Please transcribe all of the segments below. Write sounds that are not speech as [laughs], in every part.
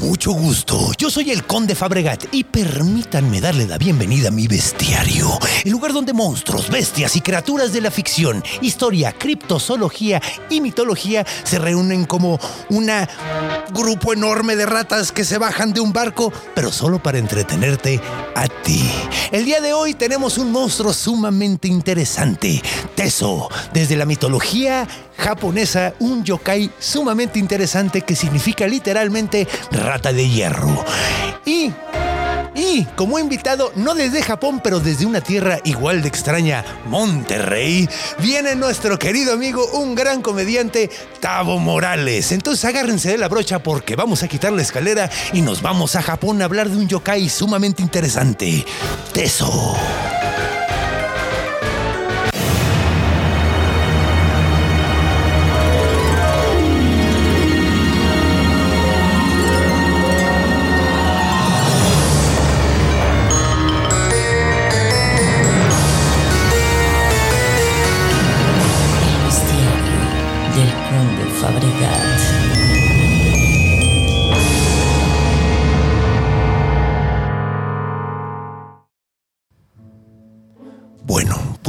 Mucho gusto. Yo soy el Conde Fabregat y permítanme darle la bienvenida a mi bestiario, el lugar donde monstruos, bestias y criaturas de la ficción, historia, criptozoología y mitología se reúnen como un grupo enorme de ratas que se bajan de un barco, pero solo para entretenerte a ti. El día de hoy tenemos un monstruo sumamente interesante, Teso, desde la mitología japonesa, un yokai sumamente interesante que significa literalmente rata de hierro. Y y como invitado, no desde Japón, pero desde una tierra igual de extraña, Monterrey, viene nuestro querido amigo, un gran comediante, Tavo Morales. Entonces agárrense de la brocha porque vamos a quitar la escalera y nos vamos a Japón a hablar de un yokai sumamente interesante, Teso.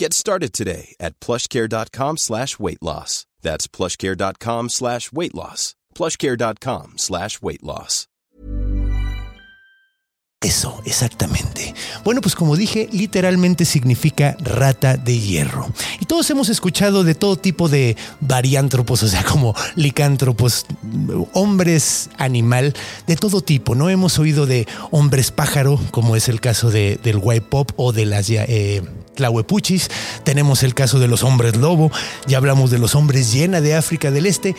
Get started today at plushcare.com slash weight loss. That's plushcare.com slash weight loss. Plushcare.com slash weight loss. Eso, exactamente. Bueno, pues como dije, literalmente significa rata de hierro. Y todos hemos escuchado de todo tipo de variántropos, [laughs] o sea, como licántropos, hombres animal, de todo tipo. No hemos oído de hombres pájaro, como es el caso de, del white pop o de las eh, tlahuepuchis. Tenemos el caso de los hombres lobo. Ya hablamos de los hombres llena de África del Este.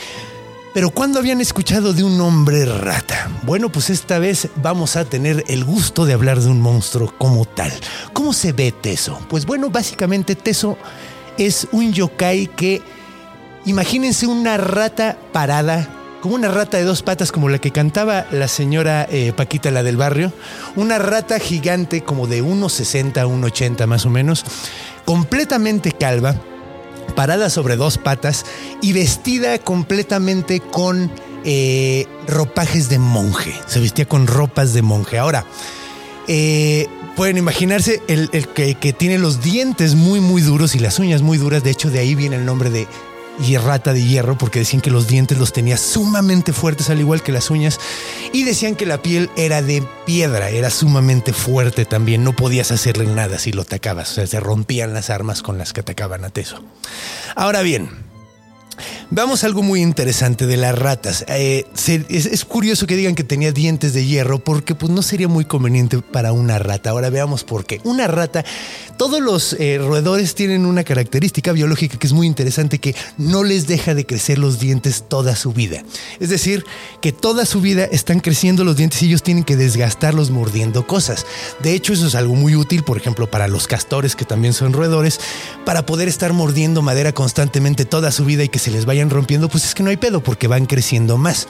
Pero ¿cuándo habían escuchado de un hombre rata? Bueno, pues esta vez vamos a tener el gusto de hablar de un monstruo como tal. ¿Cómo se ve Teso? Pues bueno, básicamente Teso es un yokai que, imagínense una rata parada, como una rata de dos patas como la que cantaba la señora eh, Paquita, la del barrio, una rata gigante como de 1,60, 1,80 más o menos, completamente calva parada sobre dos patas y vestida completamente con eh, ropajes de monje. Se vestía con ropas de monje. Ahora, eh, pueden imaginarse el, que, que, tiene los dientes muy, muy duros y las uñas muy duras. De hecho, de ahí viene el nombre de y rata de hierro porque decían que los dientes los tenía sumamente fuertes al igual que las uñas y decían que la piel era de piedra, era sumamente fuerte también, no podías hacerle nada si lo atacabas, o sea, se rompían las armas con las que atacaban a Teso. Ahora bien, Vamos a algo muy interesante de las ratas. Eh, es, curioso que digan que tenía dientes de hierro porque pues, no sería muy conveniente para una rata. Ahora veamos por qué. Una rata, todos los eh, roedores tienen una característica biológica que es muy interesante que no les deja de crecer los dientes toda su vida. Es decir, que toda su vida están creciendo los dientes y ellos tienen que desgastarlos mordiendo cosas. De hecho, eso es algo muy útil, por ejemplo, para los castores que también son roedores, para poder estar mordiendo madera constantemente toda su vida y que se les vayan rompiendo, pues es que no hay pedo porque van creciendo más.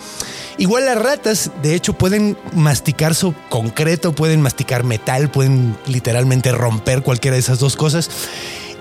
Igual las ratas, de hecho, pueden masticar su concreto, pueden masticar metal, pueden literalmente romper cualquiera de esas dos cosas.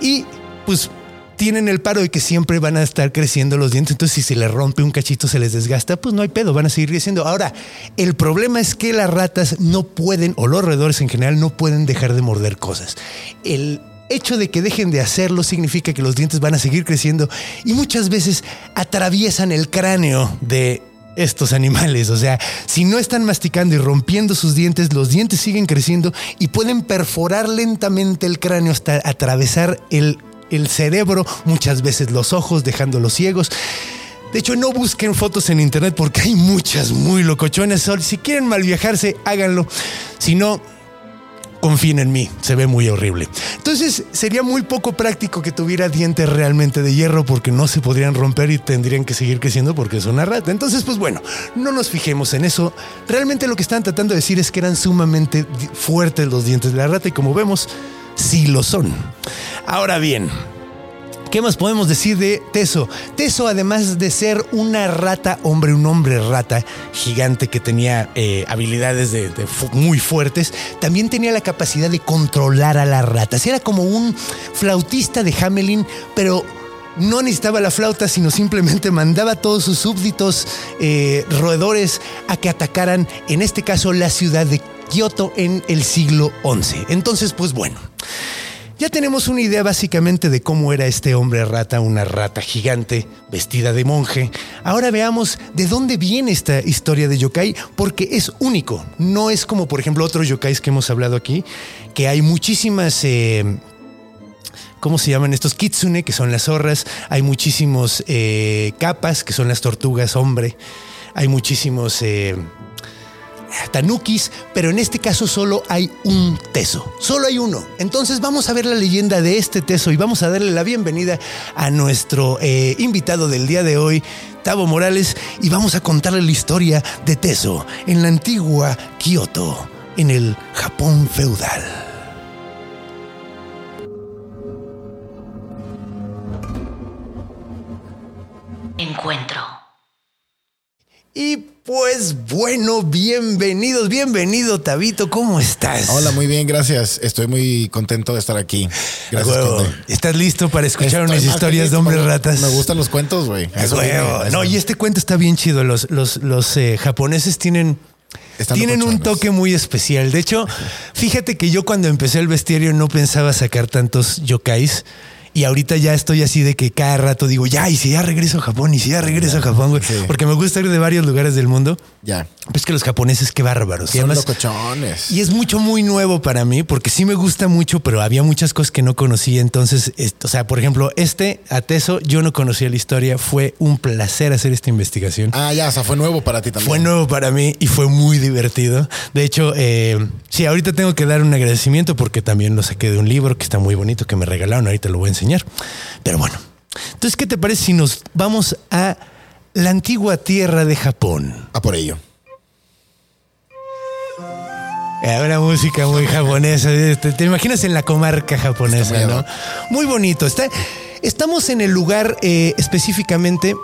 Y pues tienen el paro de que siempre van a estar creciendo los dientes, entonces si se les rompe un cachito, se les desgasta, pues no hay pedo, van a seguir creciendo. Ahora, el problema es que las ratas no pueden, o los roedores en general, no pueden dejar de morder cosas. El hecho de que dejen de hacerlo significa que los dientes van a seguir creciendo y muchas veces atraviesan el cráneo de estos animales. O sea, si no están masticando y rompiendo sus dientes, los dientes siguen creciendo y pueden perforar lentamente el cráneo hasta atravesar el, el cerebro, muchas veces los ojos, dejándolos ciegos. De hecho, no busquen fotos en internet porque hay muchas muy locochonas. Si quieren mal viajarse, háganlo. Si no, confíen en mí, se ve muy horrible. Entonces sería muy poco práctico que tuviera dientes realmente de hierro porque no se podrían romper y tendrían que seguir creciendo porque es una rata. Entonces, pues bueno, no nos fijemos en eso. Realmente lo que están tratando de decir es que eran sumamente fuertes los dientes de la rata y como vemos, sí lo son. Ahora bien, ¿Qué más podemos decir de Teso? Teso, además de ser una rata, hombre, un hombre rata gigante que tenía eh, habilidades de, muy fuertes, también tenía la capacidad de controlar a las ratas. Era como un flautista de Hamelin, pero no necesitaba la flauta, sino simplemente mandaba a todos sus súbditos eh, roedores a que atacaran, en este caso, la ciudad de Kioto en el siglo XI. Entonces, pues bueno. Ya tenemos una idea básicamente de cómo era este hombre rata, una rata gigante vestida de monje. Ahora veamos de dónde viene esta historia de yokai, porque es único. No es como, por ejemplo, otros yokais que hemos hablado aquí, que hay muchísimas... Eh, ¿Cómo se llaman estos? Kitsune, que son las zorras. Hay muchísimos eh, capas, que son las tortugas hombre. Hay muchísimos... Eh, tanukis, pero en este caso solo hay un teso, solo hay uno. Entonces vamos a ver la leyenda de este teso y vamos a darle la bienvenida a nuestro eh, invitado del día de hoy, Tavo Morales, y vamos a contarle la historia de Teso en la antigua Kioto, en el Japón feudal. Encuentro. Y pues bueno, bienvenidos, bienvenido Tabito, ¿cómo estás? Hola, muy bien, gracias. Estoy muy contento de estar aquí. Gracias. ¿Estás listo para escuchar unas historias de hombres ratas? Me gustan los cuentos, güey. No, y este cuento está bien chido. Los, los, los eh, japoneses tienen... tienen un toque muy especial. De hecho, fíjate que yo cuando empecé el bestiario no pensaba sacar tantos yokais. Y ahorita ya estoy así de que cada rato digo, ya, y si ya regreso a Japón, y si ya regreso a Japón, güey. Porque me gusta ir de varios lugares del mundo. Ya. Pues que los japoneses, qué bárbaros. Son locochones. Y es mucho, muy nuevo para mí, porque sí me gusta mucho, pero había muchas cosas que no conocía. Entonces, o sea, por ejemplo, este Ateso, yo no conocía la historia. Fue un placer hacer esta investigación. Ah, ya, o sea, fue nuevo para ti también. Fue nuevo para mí y fue muy divertido. De hecho, eh, sí, ahorita tengo que dar un agradecimiento porque también lo saqué de un libro que está muy bonito que me regalaron. Ahorita lo voy a enseñar. Pero bueno, entonces, ¿qué te parece si nos vamos a la antigua tierra de Japón? A por ello. Una música muy japonesa. Te, imaginas en la comarca japonesa, ¿no? Muy bonito. Está, estamos en el lugar eh, específicamente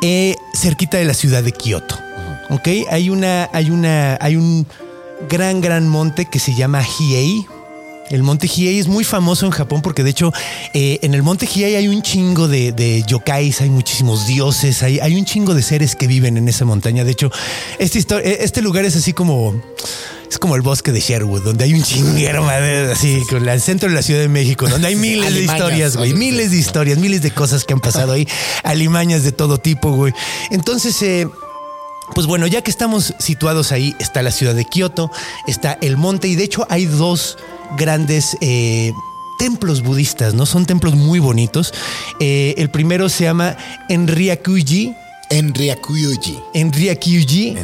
eh, cerquita de la ciudad de Kioto. ¿Ok? Hay una, hay una, hay un gran, gran monte que se llama Hiei el monte Hiei es muy famoso en Japón porque de hecho eh, en el monte Hiei hay un chingo de, yokais, hay muchísimos dioses, hay, hay, un chingo de seres que viven en esa montaña. De hecho, este, eh, este lugar es así como... Es como el bosque de Sherwood, donde hay un chinguero, así, con el centro de la Ciudad de México, donde hay miles de historias, güey, miles de historias, miles de cosas que han pasado ahí, [laughs] alimañas de todo tipo, güey. Entonces, eh, pues bueno, ya que estamos situados ahí, está la ciudad de Kioto, está el monte y de hecho hay dos grandes eh, templos budistas, ¿no? Son templos muy bonitos. Eh, el primero se llama Enryakuji. Enryakuji. Enryakuji.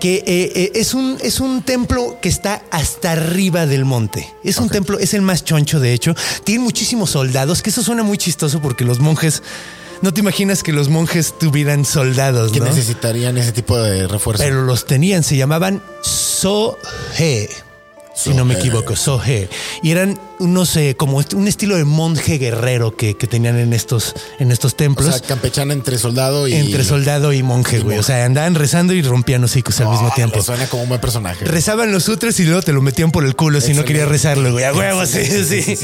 Que eh, es, un, es un templo que está hasta arriba del monte. Es un templo, es el más choncho, de hecho. Tiene muchísimos soldados, que eso suena muy chistoso porque los monjes. No te imaginas que los monjes tuvieran soldados, que necesitarían ese tipo de refuerzo. Pero los tenían, se llamaban Sohe si no me equivoco, Sohe. Y eran unos, eh, como un estilo de monje guerrero que, tenían en estos, en estos templos. O sea, campechana entre soldado y. Entre soldado y monje, güey. O sea, andaban rezando y rompían los hijos al mismo tiempo. Suena como un buen personaje. Rezaban los sutras y luego te lo metían por el culo si no querías rezarlo, güey. A huevo, sí, sí,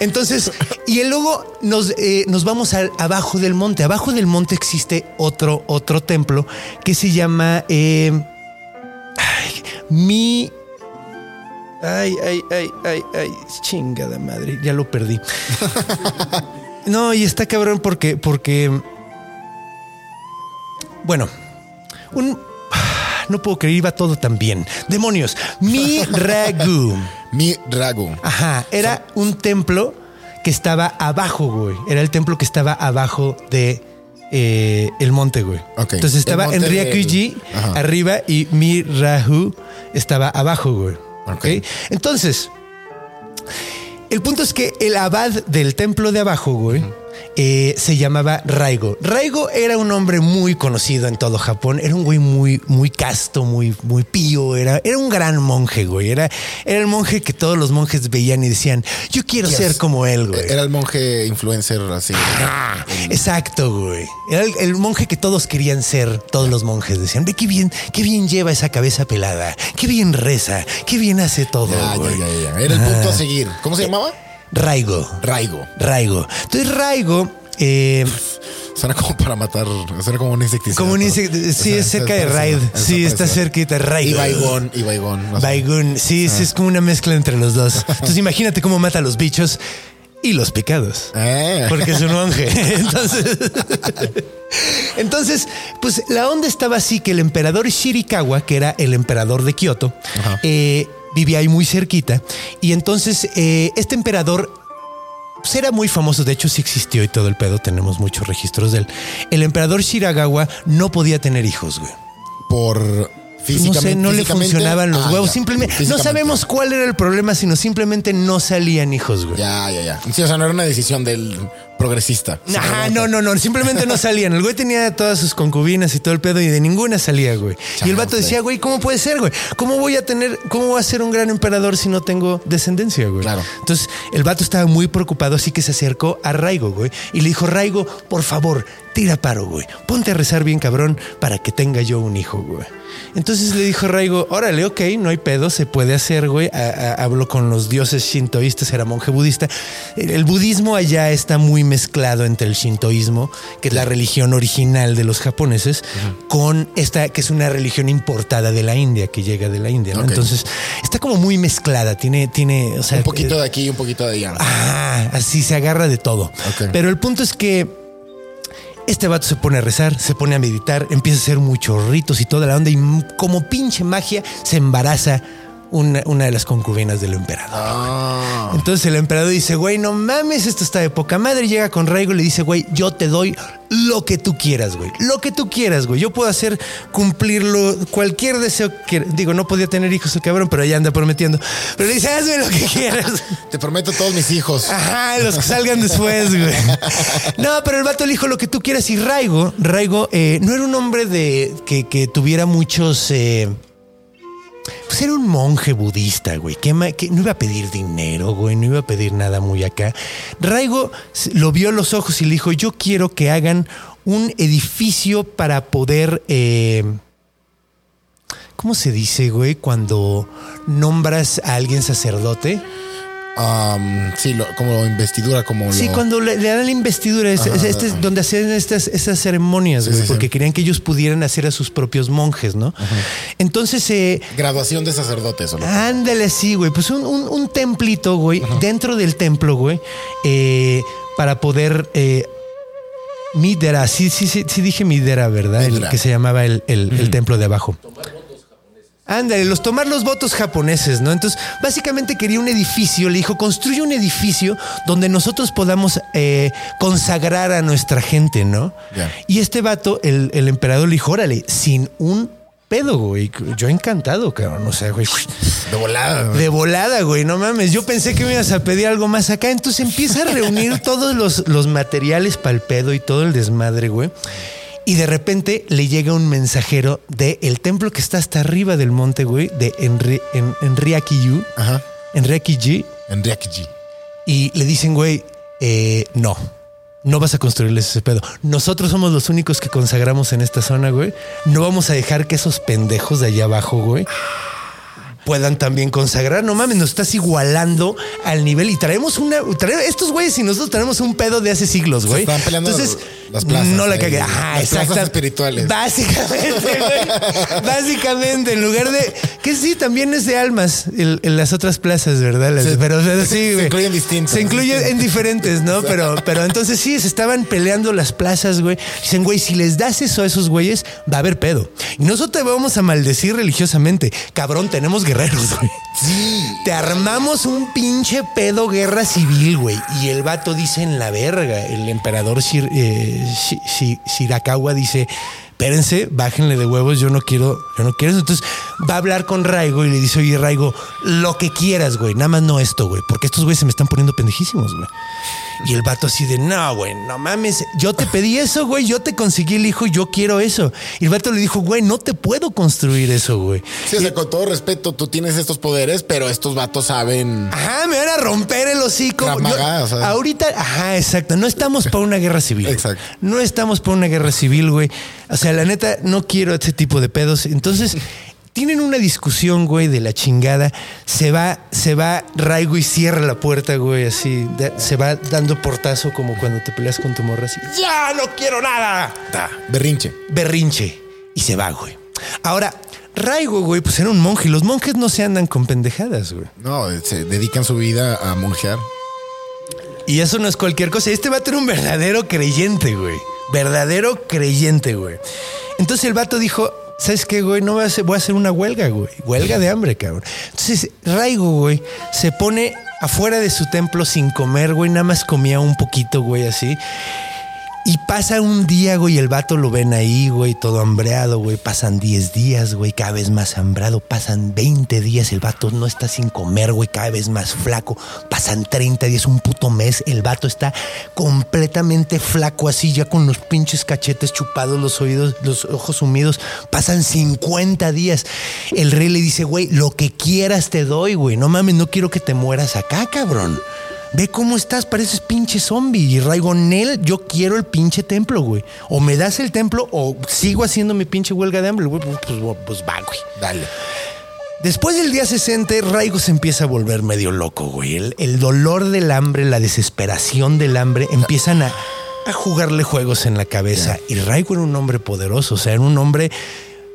Entonces, y luego nos, eh, nos vamos al, abajo del monte. Abajo del monte existe otro, otro templo que se llama. Eh, mi Ay, ay, ay, ay, ay, chingada madre, ya lo perdí. [laughs] no, y está cabrón porque, porque, bueno, un, no puedo creer, iba todo tan bien. Demonios, mi [laughs] ragu. mi ragu. Ajá, era un templo que estaba abajo, güey. Era el templo que estaba abajo de eh, el monte, güey. Entonces estaba en Ryakuji arriba y mi ragu estaba abajo, güey. Entonces, el punto es que el abad del templo de abajo, güey, eh, se llamaba Raigo. Raigo era un hombre muy conocido en todo Japón. Era un güey muy, muy casto, muy, muy pío. Era, era un gran monje, güey. Era, era el monje que todos los monjes veían y decían, yo quiero ser como él, güey. Era el monje influencer así. Ah, exacto, güey. Era el, el monje que todos querían ser, todos los monjes decían, ve qué bien, qué bien lleva esa cabeza pelada, qué bien reza, qué bien hace todo. Ya, ya, güey. ya, ya. Era el punto a seguir. ¿Cómo se llamaba? Raigo. Raigo. Raigo. Entonces, Raigo. eh, Suena como para matar. Suena como un insecticida. como un insecto. Sí, es cerca de Raid. Sí, está cerquita. Y Raigo. Baigón, y Baigón. no sé. Baigun. Sí, sí, es como una mezcla entre los dos. [laughs] Entonces, imagínate cómo mata a los bichos y los picados. Eh. Porque es un monje. [laughs] [laughs] Entonces, entonces, pues la onda estaba así que el emperador Shirikawa, que era el emperador de Kioto, eh, vivía ahí muy cerquita. Y entonces eh, este emperador pues, era muy famoso, de hecho sí existió y todo el pedo, tenemos muchos registros de él. El emperador Shiragawa no podía tener hijos, güey. Por No sé, no le funcionaban los Ah, huevos. ya. Simplemente no sabemos cuál era el problema, sino simplemente no salían hijos, güey. Ya, ya, ya. Sí, o sea, no era una decisión del progresista. Ajá, no, no, no, simplemente no salían. El güey tenía todas sus concubinas y todo el pedo y de ninguna salía, güey. Y el vato decía, güey, ¿cómo puede ser, güey? ¿Cómo voy a tener, cómo voy a ser un gran emperador si no tengo descendencia, güey? Claro. Entonces, el vato estaba muy preocupado, así que se acercó a Raigo, güey, y le dijo, Raigo, por favor, tira paro, güey. Ponte a rezar bien, cabrón, para que tenga yo un hijo, güey. Entonces le dijo Raigo, órale, ok, no hay pedo, se puede hacer, güey. A- a- Hablo con los dioses shintoístas, era monje budista. El, el budismo allá está muy mezclado entre el shintoísmo, que es la religión original de los japoneses, con esta, que es una religión importada de la India, que llega de la India, ¿no? Entonces, está como muy mezclada, tiene, tiene, o sea, Un poquito de aquí y un poquito de allá. Ah, así se agarra de todo. Pero el punto es que este vato se pone a rezar, se pone a meditar, empieza a hacer muchos ritos y toda la onda y como pinche magia se embaraza una, una de las concubinas del emperador. Ah. Entonces el emperador dice, güey, no mames, esto está de poca madre. Llega con Raigo y le dice, güey, yo te doy lo que tú quieras, güey. Lo que tú quieras, güey. Yo puedo hacer cumplirlo, cualquier deseo que... Digo, no podía tener hijos el cabrón, pero ya anda prometiendo. Pero le dice, hazme lo que quieras. [laughs] Te prometo todos mis hijos. Ajá, los que salgan después, güey. No, pero el vato le dijo lo que tú quieras. Y Raigo, Raigo eh, no era un hombre de que, que tuviera muchos. eh, pues era un monje budista, güey, que, no iba a pedir dinero, güey, no iba a pedir nada muy acá. Raigo lo vio los ojos y le dijo, yo quiero que hagan un edificio para poder... eh, ¿Cómo se dice, güey, cuando nombras a alguien sacerdote? Um, sí, lo- como investidura, como Sí, lo- cuando le, le dan la investidura, es, es- este es donde hacen estas, estas ceremonias, Sí, güey, sí, sí. porque querían que ellos pudieran hacer a sus propios monjes, ¿no? Entonces, eh, Graduación de sacerdotes. ándale así, güey, pues un, un- un templito, güey, dentro del templo, güey, eh, para poder... Eh, Midera, sí, sí, sí, sí dije Midera, ¿verdad? El que se llamaba el, el- el templo de abajo. Ándale, los tomar los votos japoneses, ¿no? Entonces, básicamente quería un edificio, le dijo, construye un edificio donde nosotros podamos eh, consagrar a nuestra gente, ¿no? Y este vato, el, el emperador, le dijo, órale, sin un pedo, güey. Yo encantado, cabrón. O sea, güey. De volada. güey. De volada, güey, no mames. Yo pensé que me ibas a pedir algo más acá. Entonces empieza a reunir [laughs] todos los, los materiales para el pedo y todo el desmadre, güey. Y de repente le llega un mensajero del el templo que está hasta arriba del monte, güey, de Enri, en, Enriakiyu, Ajá. Enriakiji, G. y le dicen, güey, eh, no, no vas a construirles ese pedo. Nosotros somos los únicos que consagramos en esta zona, güey. No vamos a dejar que esos pendejos de allá abajo, güey, puedan también consagrar. No mames, nos estás igualando al nivel y traemos una. trae- estos güeyes y nosotros tenemos un pedo de hace siglos, güey. están peleando Entonces, las plazas no la cagué. Ajá, exacta- espirituales. Básicamente, güey. [laughs] Básicamente, en lugar de. Que sí, también es de almas el- en las otras plazas, ¿verdad? Las- pero o sea, [laughs] sí, Se incluyen distintas. Se incluyen en diferentes, ¿no? Pero, pero entonces sí, se estaban peleando las plazas, güey. Dicen, güey, si les das eso a esos güeyes, va a haber pedo. Y nosotros te vamos a maldecir religiosamente. Cabrón, tenemos guerreros, güey. Te armamos un pinche pedo guerra civil, güey. Y el vato dice en la verga. El emperador Shir- eh, Shi- Shi- Shirakawa dice. espérense, bájenle de huevos, yo no quiero, yo no quiero eso. Entonces va a hablar con Raigo y le dice, oye, Raigo, lo que quieras, güey, nada más no esto, güey, porque estos güeyes se me están poniendo pendejísimos, güey. Y el vato así de, no, güey, no mames, yo te pedí eso, güey, yo te conseguí el hijo, yo quiero eso. Y el vato le dijo, güey, no te puedo construir eso, güey. Sí, o sea, con todo respeto, tú tienes estos poderes, pero estos vatos saben. Ajá, me van a romper el hocico. Yo-. Ahorita, ajá, exacto. No estamos para una guerra civil. Exacto. No estamos para una guerra civil, güey. O sea, la neta, no quiero ese tipo de pedos. Entonces, tienen una discusión, güey, de la chingada. Se va, se va Raigo y cierra la puerta, güey, así. Da- se va dando portazo como cuando te peleas con tu morra así. ¡Ya no quiero nada! Ta, berrinche. berrinche y se va, güey. Ahora, Raigo, güey, pues era un monje y los monjes no se andan con pendejadas, güey. No, se dedican su vida a monjear. Y eso no es cualquier cosa. Este vato era un verdadero creyente, güey. Verdadero creyente, güey. Entonces el vato dijo, ¿sabes qué, güey? No voy a hacer, voy a hacer una huelga, güey. Huelga de hambre, cabrón. Entonces Raigo, güey, se pone afuera de su templo sin comer, güey. Nada más comía un poquito, güey, así. Y pasa un día, güey, el vato lo ven ahí, güey, todo hambreado, güey. Pasan 10 días, güey, cada vez más hambrado. Pasan 20 días, el vato no está sin comer, güey, cada vez más flaco. Pasan 30 días, un puto mes. El vato está completamente flaco, así, ya con los pinches cachetes chupados, los oídos, los ojos sumidos. Pasan 50 días. El rey le dice, güey, lo que quieras te doy, güey. No mames, no quiero que te mueras acá, cabrón. Ve cómo estás, pareces pinche zombie. Y Raigo, Nel, yo quiero el pinche templo, güey. O me das el templo o sigo haciendo mi pinche huelga de hambre, güey. Pues, pues, pues va, güey. Dale. Después del día 60, Raigo se empieza a volver medio loco, güey. El, el dolor del hambre, la desesperación del hambre empiezan a, a jugarle juegos en la cabeza. Y Raigo era un hombre poderoso, o sea, era un hombre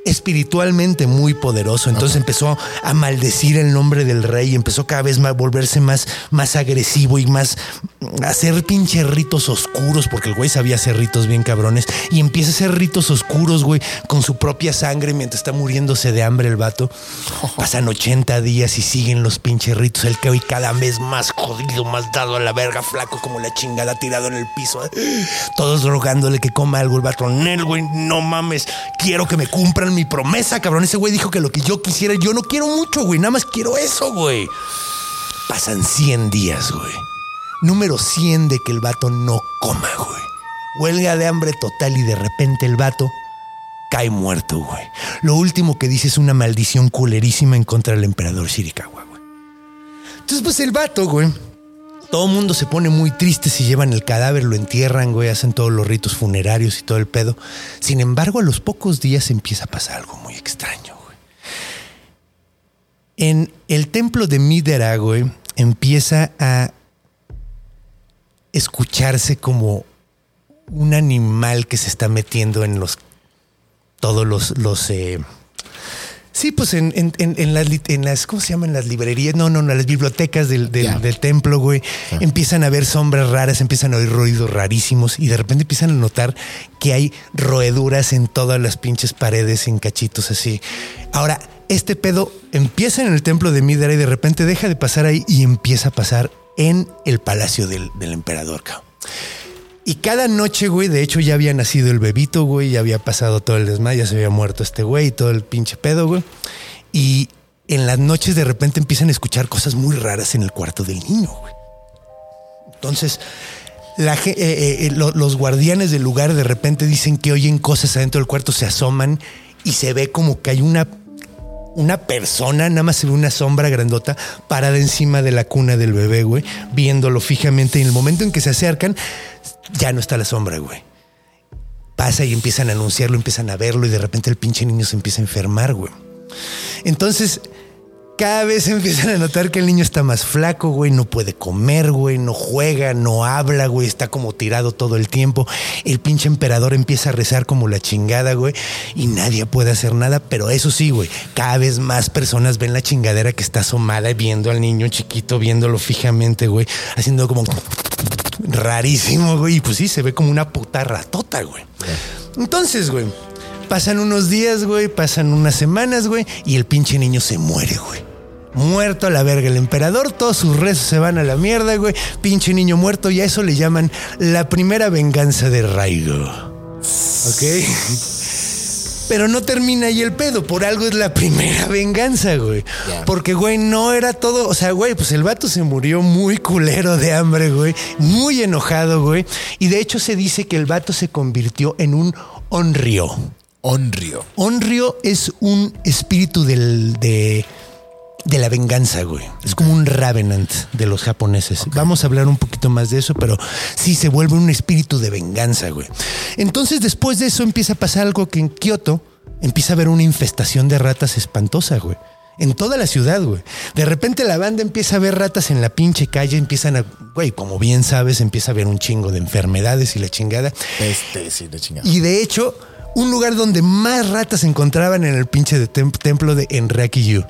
espiritualmente muy poderoso. Entonces empezó a maldecir el nombre del rey y empezó cada vez más a volverse más, más agresivo y más a hacer pinche ritos oscuros, porque el güey sabía hacer ritos bien cabrones. Y empieza a hacer ritos oscuros, güey, con su propia sangre mientras está muriéndose de hambre el vato. [laughs] Pasan 80 días y siguen los pinches ritos. El que hoy cada vez más jodido, más dado a la verga, flaco como la chingada, tirado en el piso. Todos rogándole que coma algo el vato. Nel, güey, no mames. Quiero que me cumplan mi promesa, cabrón. Ese güey dijo que lo que yo quisiera, yo no quiero mucho, güey. Nada más quiero eso, güey. Pasan 100 días, güey. Número 100 de que el vato no coma, güey. Huelga de hambre total y de repente el vato cae muerto, güey. Lo último que dice es una maldición culerísima en contra del emperador Shirikawa, güey. Entonces, pues el vato, güey. Todo mundo se pone muy triste si llevan el cadáver, lo entierran, güey, hacen todos los ritos funerarios y todo el pedo. Sin embargo, a los pocos días empieza a pasar algo muy extraño, güey. En el templo de Midera, güey, empieza a escucharse como un animal que se está metiendo en los todos los los eh, sí pues en, en, en, en las, en las cómo se llaman las librerías no no no las bibliotecas del, del, del templo güey. Empiezan a ver sombras raras empiezan a oír ruidos rarísimos y de repente empiezan a notar que hay roeduras en todas las pinches paredes en cachitos así. Ahora este pedo empieza en el templo de Midera y de repente deja de pasar ahí y empieza a pasar en el palacio del, del emperador cabrón. Y cada noche, güey, de hecho ya había nacido el bebito, güey, ya había pasado todo el desmayo, ya se había muerto este güey y todo el pinche pedo, güey. Y en las noches de repente empiezan a escuchar cosas muy raras en el cuarto del niño, güey. Entonces, eh, eh, lo- los guardianes del lugar de repente dicen que oyen cosas adentro del cuarto, se asoman y se ve como que hay una una persona, nada más se ve una sombra grandota parada encima de la cuna del bebé, güey, viéndolo fijamente. Y en el momento en que se acercan, ya no está la sombra, güey. Pasa y empiezan a anunciarlo, empiezan a verlo y de repente el pinche niño se empieza a enfermar, güey. Entonces, cada vez empiezan a notar que el niño está más flaco, güey, no puede comer, güey, no juega, no habla, güey, está como tirado todo el tiempo. El pinche emperador empieza a rezar como la chingada, güey, y nadie puede hacer nada, pero eso sí, güey, cada vez más personas ven la chingadera que está asomada viendo al niño chiquito, viéndolo fijamente, güey, haciendo como rarísimo, güey, y pues sí, se ve como una puta ratota, güey. Entonces, güey, pasan unos días, güey, pasan unas semanas, güey, y el pinche niño se muere, güey. Muerto a la verga el emperador, todos sus rezos se van a la mierda, güey. Pinche niño muerto, y a eso le llaman la primera venganza de Raigo. ¿Ok? [laughs] Pero no termina ahí el pedo. Por algo es la primera venganza, güey. Porque, güey, no era todo. O sea, güey, pues el vato se murió muy culero de hambre, güey. Muy enojado, güey. Y de hecho se dice que el vato se convirtió en un onryo. Onryo. Onryo es un espíritu del, de, de la venganza, güey. Es como un Ravenant de los japoneses. Vamos a hablar un poquito más de eso, pero sí se vuelve un espíritu de venganza, güey. Entonces, después de eso empieza a pasar algo que en Kioto empieza a haber una infestación de ratas espantosa, güey. En toda la ciudad, güey. De repente la banda empieza a ver ratas en la pinche calle, empiezan a, güey, como bien sabes, empieza a haber un chingo de enfermedades y la chingada. Este, sí, de chingada. Y de hecho, un lugar donde más ratas se encontraban en el pinche de tem- templo de Enrakiyu.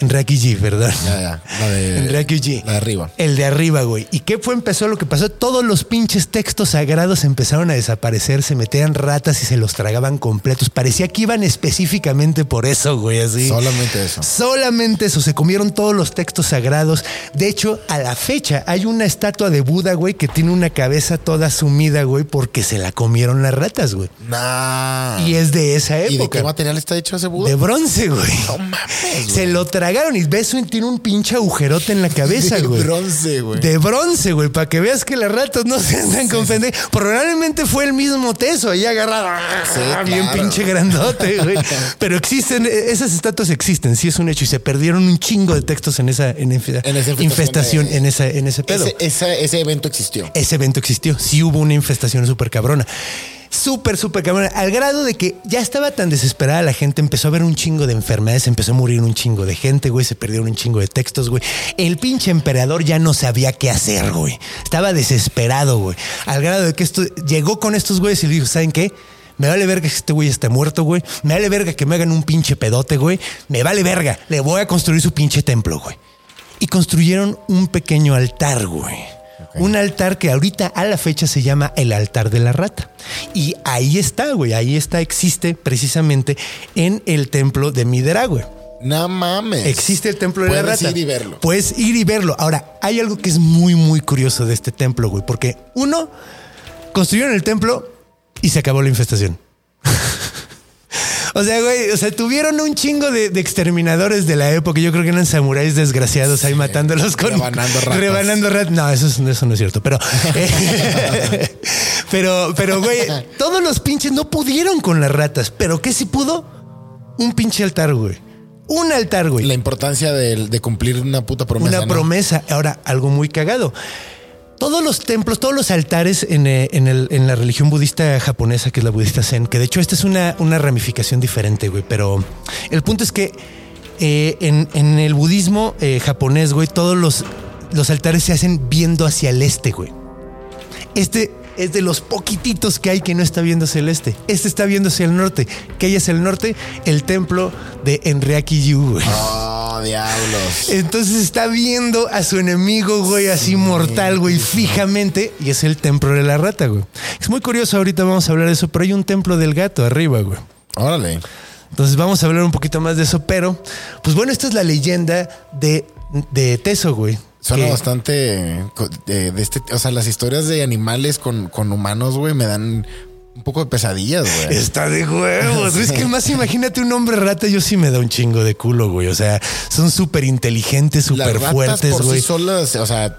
Enrakiyu, ¿verdad? Ya, ya. La de. Enrakiyu. La de arriba. El de arriba, güey. ¿Y qué fue? Empezó lo que pasó. Todos los pinches textos sagrados empezaron a desaparecer. Se metían ratas y se los tragaban completos. Parecía que iban específicamente por eso, güey. Así. Solamente eso. Solamente eso, se comieron todos los textos sagrados. De hecho, a la fecha hay una estatua de Buda, güey, que tiene una cabeza toda sumida, güey, porque se la comieron las ratas, güey. Nah. Y es de esa Ah. ¿Y de época. qué material está hecho ese Buda? de bronce, güey. No mames. Se lo tragaron y ves, tiene un pinche agujerote en la cabeza, De güey. bronce, güey. De bronce, güey, para que veas que las ratas no [laughs] se andan con pendejo. Probablemente fue el mismo teso ahí agarrado. Sí, [laughs] bien claro. pinche grandote, güey. [laughs] Pero existen, esas estatuas existen, sí es un hecho. Y se perdieron un chingo de textos en esa, en En esa infestación infestación, de- en, esa, en ese pedo. Ese, esa- ese evento existió. Ese evento existió. Sí hubo una infestación súper cabrona. Súper, súper cabrona. Al grado de que ya estaba tan desesperada la gente, empezó a haber un chingo de enfermedades, empezó a morir un chingo de gente, güey. Se perdieron un chingo de textos, güey. El pinche emperador ya no sabía qué hacer, güey. Estaba desesperado, güey. Al grado de que esto llegó con estos güeyes y le dijo, ¿saben qué? Me vale verga que este güey esté muerto, güey. Me vale verga que me hagan un pinche pedote, güey. Me vale verga. Le voy a construir su pinche templo, güey. Y construyeron un pequeño altar, güey. Un altar que ahorita a la fecha se llama el altar de la rata. Y ahí está, güey. Ahí está, existe precisamente en el templo de Midera, güey. No mames. Existe el templo de la Puedes rata. ir y verlo. Puedes ir y verlo. Ahora, hay algo que es muy, muy curioso de este templo, güey. Porque uno, construyeron el templo y se acabó la infestación. [laughs] O sea, güey, o sea, tuvieron un chingo de, de exterminadores de la época. Yo creo que eran samuráis desgraciados ahí matándolos con. rebanando ratas. Rebanando ratas. No, eso, es- eso no es cierto. Pero. eh, [laughs] pero, pero, güey, todos los pinches no pudieron con las ratas. Pero ¿qué sí pudo? Un pinche altar, güey. Un altar, güey La importancia de, de cumplir una puta promesa. una ¿no? promesa. Ahora, algo muy cagado. Todos los templos, todos los altares en, eh, en el- en la religión budista japonesa, que es la budista Zen, que de hecho esta es una, una ramificación diferente, güey, pero el punto es que eh, en, en el budismo eh, japonés, güey, todos los, los altares se hacen viendo hacia el este, güey. Este es de los poquititos que hay que no está viendo hacia el este. Este está viendo hacia el norte. ¿Qué hay hacia el norte? El templo de Enryaku-yu, güey. Oh, diablos. Entonces está viendo a su enemigo, güey, así mortal, güey, fijamente. Y es el templo de la rata, güey. Es muy curioso, ahorita vamos a hablar de eso, pero hay un templo del gato arriba, güey. Órale. Entonces vamos a hablar un poquito más de eso, pero, pues bueno, esta es la leyenda de, de Teso, güey. Suena Que- bastante de, de este, o sea, las historias de animales con, con humanos, güey, me dan un poco de pesadillas, güey. [laughs] Está de huevos. Es que más imagínate un hombre rata, yo sí me da un chingo de culo, güey. O sea, son súper inteligentes, súper fuertes, por güey. sí solas, o sea,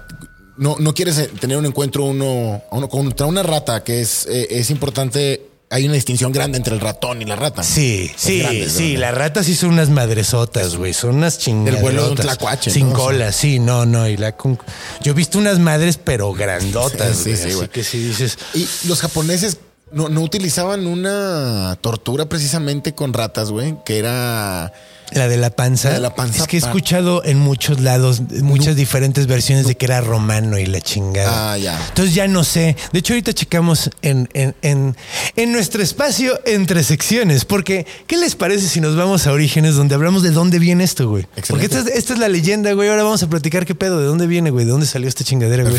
no, no quieres eh, tener un encuentro uno, uno contra una rata, que es, eh, es importante. Hay una distinción grande entre el ratón y la rata. Sí, sí, sí. Las ratas sí son unas madresotas, güey. Son unas chingadas. vuelo de un tlacuache, Sin ¿no? cola, sí, no, no. Y la con- Yo he visto unas madres, pero grandotas, Sí, sí, güey. sí, así güey. que si dices. Y los japoneses no, no utilizaban una tortura precisamente con ratas, güey, que era La de la panza. La de la panza Es que he escuchado en muchos lados, muchas diferentes versiones de que era romano y la chingada. Ah, ya. Entonces ya no sé. De hecho, ahorita checamos en, en, en, en nuestro espacio entre secciones. Porque, ¿qué les parece si nos vamos a Orígenes donde hablamos de dónde viene esto, güey? Porque esta es, esta es la leyenda, güey. Ahora vamos a platicar qué pedo, de dónde viene, güey, de dónde salió esta chingadera, güey.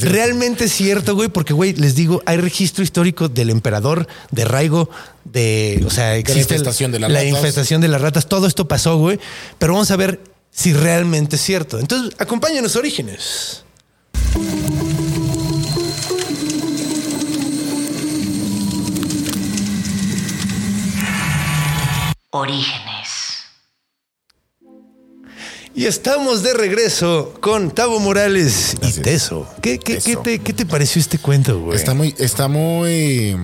Realmente es cierto, güey, porque, güey, les digo, hay registro histórico del emperador, de Raigo, de, o sea, existe el- infestación de las la ratas. infestación de las ratas. Todo esto pasó, güey. Pero vamos a ver si realmente es cierto. Entonces, acompáñanos, Orígenes. Orígenes. Y estamos de regreso con Tavo Morales y. Teso. ¿Qué, qué, qué Teso. te, qué te pareció este cuento, güey? Está muy, está muy.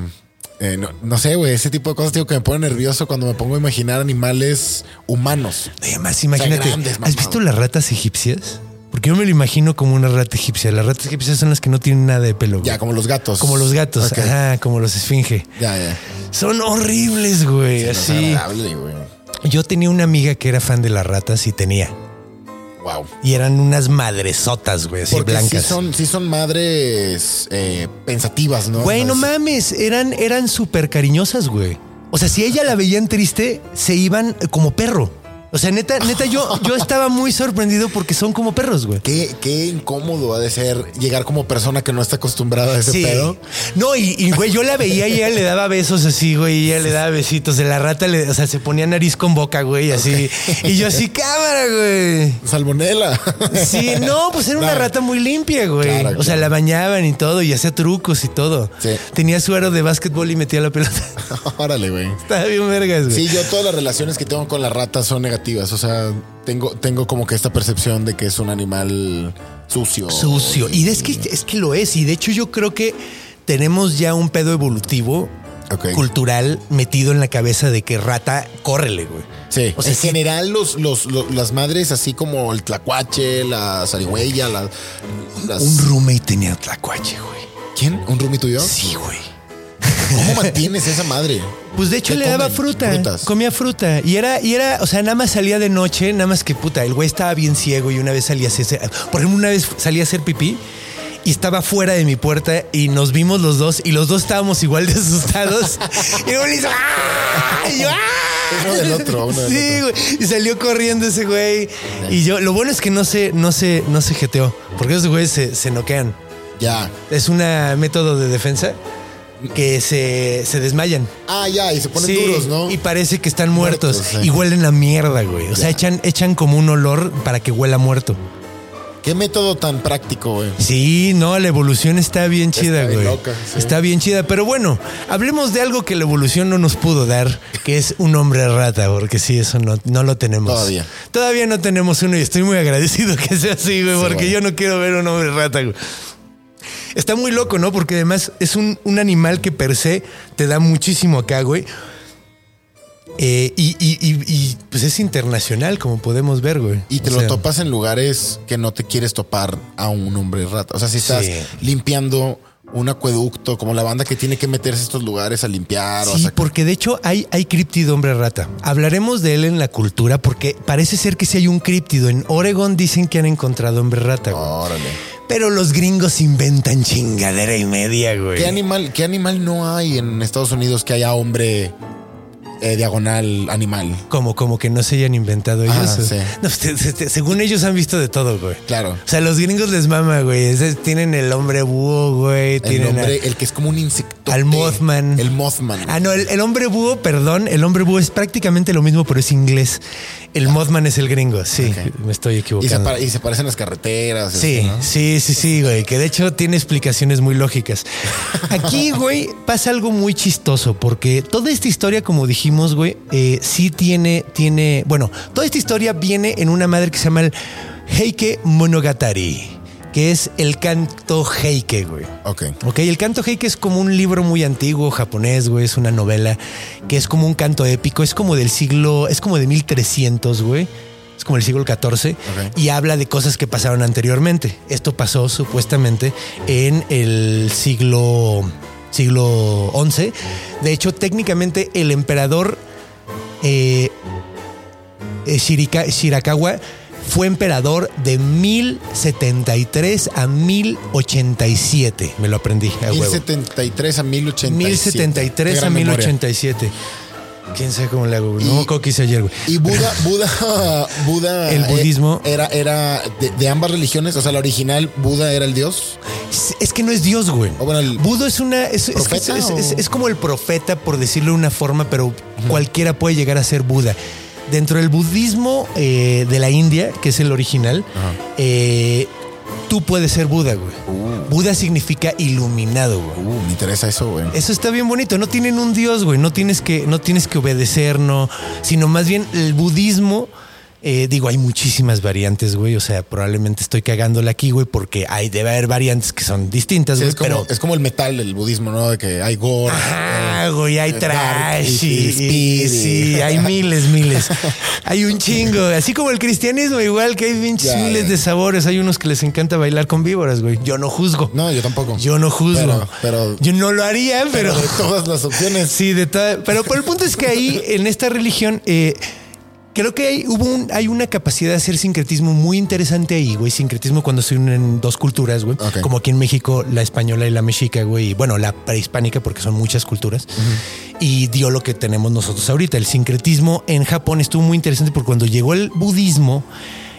Eh, no, no sé, güey. Ese tipo de cosas, digo, que me pone nervioso cuando me pongo a imaginar animales humanos. Además, imagínate, grandes, ¿has visto las ratas egipcias? Porque yo me lo imagino como una rata egipcia. Las ratas egipcias son las que no tienen nada de pelo. güey. Ya, como los gatos. Como los gatos, Ok. ajá, como los esfinge. Ya, ya. Son horribles, güey. Así. es agradable, güey. Yo tenía una amiga que era fan de las ratas y tenía. Wow. Y eran unas madresotas, güey, así Porque blancas. sí son, sí son madres eh, pensativas, ¿no? Güey, no mames, eran, eran súper cariñosas, güey. O sea, si ella la veían triste, se iban como perro. O sea, neta, neta, yo, yo estaba muy sorprendido porque son como perros, güey. Qué, qué incómodo ha de ser llegar como persona que no está acostumbrada a ese Sí. pedo. No, y, y, güey, yo la veía y ella le daba besos así, güey, y ella le daba besitos. De la rata, le, o sea, se ponía nariz con boca, güey, así. Y yo así, cámara, güey. Salmonela. Sí, no, pues era una rata muy limpia, güey. Claro, O sea, la bañaban y todo, y hacía trucos y todo. Sí. Tenía su aro de básquetbol y metía la pelota. [laughs] Órale, güey. Estaba bien vergas, güey. Sí, yo todas las relaciones que tengo con las ratas son negativas. O sea, tengo, tengo como que esta percepción de que es un animal sucio. Sucio. Y es que, es que lo es. Y de hecho, yo creo que tenemos ya un pedo evolutivo. Cultural metido en la cabeza de que rata, córrele, güey. Sí, O sea, en sí. general los, los, los- las madres así como el tlacuache, la zarigüeya, la- las... Un roommate tenía tlacuache, güey. ¿Quién? ¿Un roomie tuyo? Sí, güey. ¿Cómo [laughs] mantienes esa madre? Pues de hecho ¿Qué le daba fruta. Frutas. Comía fruta. Y era, y era, o sea, nada más salía de noche, nada más que puta. El güey estaba bien ciego y una vez salía a hacer. Por ejemplo, una vez salía a hacer pipí y estaba fuera de mi puerta y nos vimos los dos y los dos estábamos igual de asustados. [laughs] y luego le hizo. ¡Ah! Y yo, ¡ah! Uno del otro, uno del sí, güey. Y salió corriendo ese güey. Y yo, lo bueno es que no se, no se, no se jeteó. Porque esos güeyes se, se noquean. Ya. Es un método de defensa que se, se desmayan. Ah, ya, y se ponen Sí, duros, ¿no? Y parece que están muertos. Y huelen a mierda, güey. O sea, echan, echan como un olor para que huela muerto. Qué método tan práctico, güey. Sí, no, la evolución está bien chida, bien güey. loca, sí. Está bien chida. Pero bueno, hablemos de algo que la evolución no nos pudo dar, que es un hombre rata, porque sí, eso no, no lo tenemos. Todavía. Todavía no tenemos uno y estoy muy agradecido que sea así, güey, Sí, porque güey. yo no quiero ver un hombre rata, güey. Está muy loco, ¿no? Porque además es un, un animal que per se te da muchísimo acá, güey. Eh, y, y- y- y, pues es internacional, como podemos ver, güey. Y te O lo sea, topas en lugares que no te quieres topar a un hombre rata. O sea, si estás Sí. limpiando un acueducto, como la banda que tiene que meterse a estos lugares a limpiar. o Sí, porque de hecho hay, hay críptido hombre rata. Hablaremos de él en la cultura porque parece ser que si hay un críptido. En Oregon dicen que han encontrado hombre rata, güey. Órale. Pero los gringos inventan chingadera y media, güey. ¿Qué animal, ¿Qué animal no hay en Estados Unidos que haya hombre eh, diagonal animal? Como, como que no se hayan inventado ellos. Ah, sí. No, pues, te- te- te- según ellos han visto de todo, güey. Claro. O sea, los gringos les mama, güey. Tienen el hombre búho, güey. El Tienen hombre, a- el que es como un insecto. al Mothman. El Mothman. Ah, no, el, el hombre búho, perdón, el hombre búho es prácticamente lo mismo, pero es inglés. El Mothman es el gringo, sí, me estoy y, se equivocando. y se parecen las carreteras. Sí, así, ¿no? sí, sí, sí, güey, que de hecho tiene explicaciones muy lógicas. [laughs] Aquí, güey, pasa algo muy chistoso, porque toda esta historia, como dijimos, güey, eh, sí tiene, tiene, bueno, toda esta historia viene en una madre que se llama el Heike Monogatari, que es el canto Heike, güey. Ok. Ok, el canto Heike es como un libro muy antiguo japonés, güey, es una novela que es como un canto épico, es como del siglo, es como de 1300, güey. Es como el siglo XIV y habla de cosas que pasaron anteriormente. Esto pasó supuestamente en el siglo siglo XI. De hecho, técnicamente el emperador eh, eh, Shirika- Shirakawa fue emperador de 1073 a 1087. Me lo aprendí. a huevo. 1073 a 1087. 1073 Qué a gran memoria. 1087. ¿Quién sabe cómo le hago? No, Y- ¿cómo que hice ayer, güey? Y Buda, [laughs] Buda, Buda. El eh, budismo. Era, era de, de ambas religiones. O sea, la original, Buda era el dios. Es- Es que no es Dios, güey. O bueno, el- Budo es una. Es, ¿Profeta es- es- o? es como el profeta, por decirlo de una forma, pero cualquiera puede llegar a ser Buda. Dentro del budismo eh, de la India, que es el original, eh, tú puedes ser Buda, güey. Buda significa iluminado, güey. Uh, me interesa eso, güey. Eso está bien bonito. No tienen un dios, güey. No tienes que, no tienes que obedecer, no. Sino más bien el budismo. Eh, digo, hay muchísimas variantes, güey. O sea, probablemente estoy cagándola aquí, güey, porque hay, debe haber variantes que son distintas, Sí, güey. es, como, pero. es como el metal del budismo, ¿no? De que hay gore. Ajá, güey, hay eh, trash y- y, sí, hay miles, miles. [laughs] Hay un chingo, así como el cristianismo, igual que hay pinches miles de sabores. Hay unos que les encanta bailar con víboras, güey. Yo no juzgo. No, yo tampoco. Yo no juzgo. Pero- pero- Yo no lo haría, pero. Pero de todas las opciones. [laughs] Sí, de toda- Pero, pero el punto es que ahí, en esta religión, eh, creo que hay, hubo un- hay una capacidad de hacer sincretismo muy interesante ahí, güey. Sincretismo cuando se unen dos culturas, güey. Como aquí en México, la española y la mexica, güey. Y bueno, la prehispánica, porque son muchas culturas. Y dio lo que tenemos nosotros ahorita. El sincretismo en Japón estuvo muy interesante porque cuando llegó el budismo,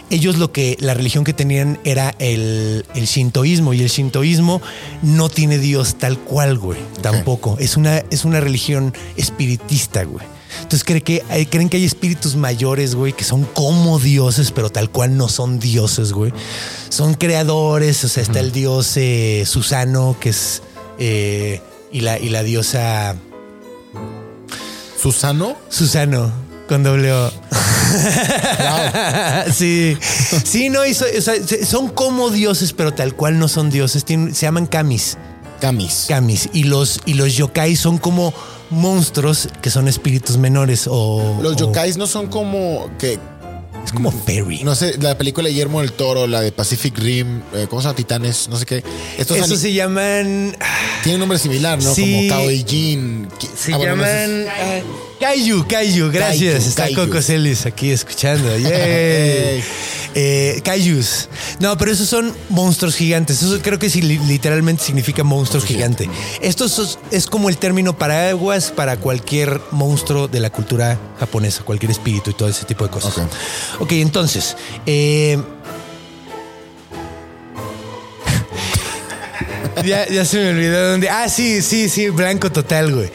ellos lo que la religión que tenían era el, el shintoísmo y el shintoísmo no tiene Dios tal cual, güey. Tampoco. Es una, es una religión espiritista, güey. Entonces creen que, hay- creen que hay espíritus mayores, güey, que son como dioses, pero tal cual no son dioses, güey. Son creadores, o sea, está el dios eh, Susano, que es... eh, y, la, y la diosa Susano. Susano, con doble O. [laughs] sí, sí, no, y so- o sea, se- son como dioses, pero tal cual no son dioses. Tienen- se llaman kamis, Camis. kamis. Y los, y los yokai son como monstruos que son espíritus menores o... Los o- yokais no son como que. Es como fairy. No sé, la película de Guillermo del Toro, la de Pacific Rim, eh, ¿cómo se llama? Titanes, no sé qué. Estos se llaman... tienen un nombre similar, ¿no? Sí. Como Kaoijin. Ki- Se ah, bueno, no sé. Kaiju, Kaiju, gracias. Kaiju, Está Kaiju. Coco Celis aquí escuchando. [laughs] Yay. Eh, Kaijus. No, pero esos son monstruos gigantes. Eso creo que sí, li- literalmente significa monstruo gigante. Esto es, es como el término paraguas para cualquier monstruo de la cultura japonesa, cualquier espíritu y todo ese tipo de cosas. Ok. Ok, entonces. eh, [laughs] ya, ya se me olvidó dónde. Ah, sí, sí, sí, blanco total, güey.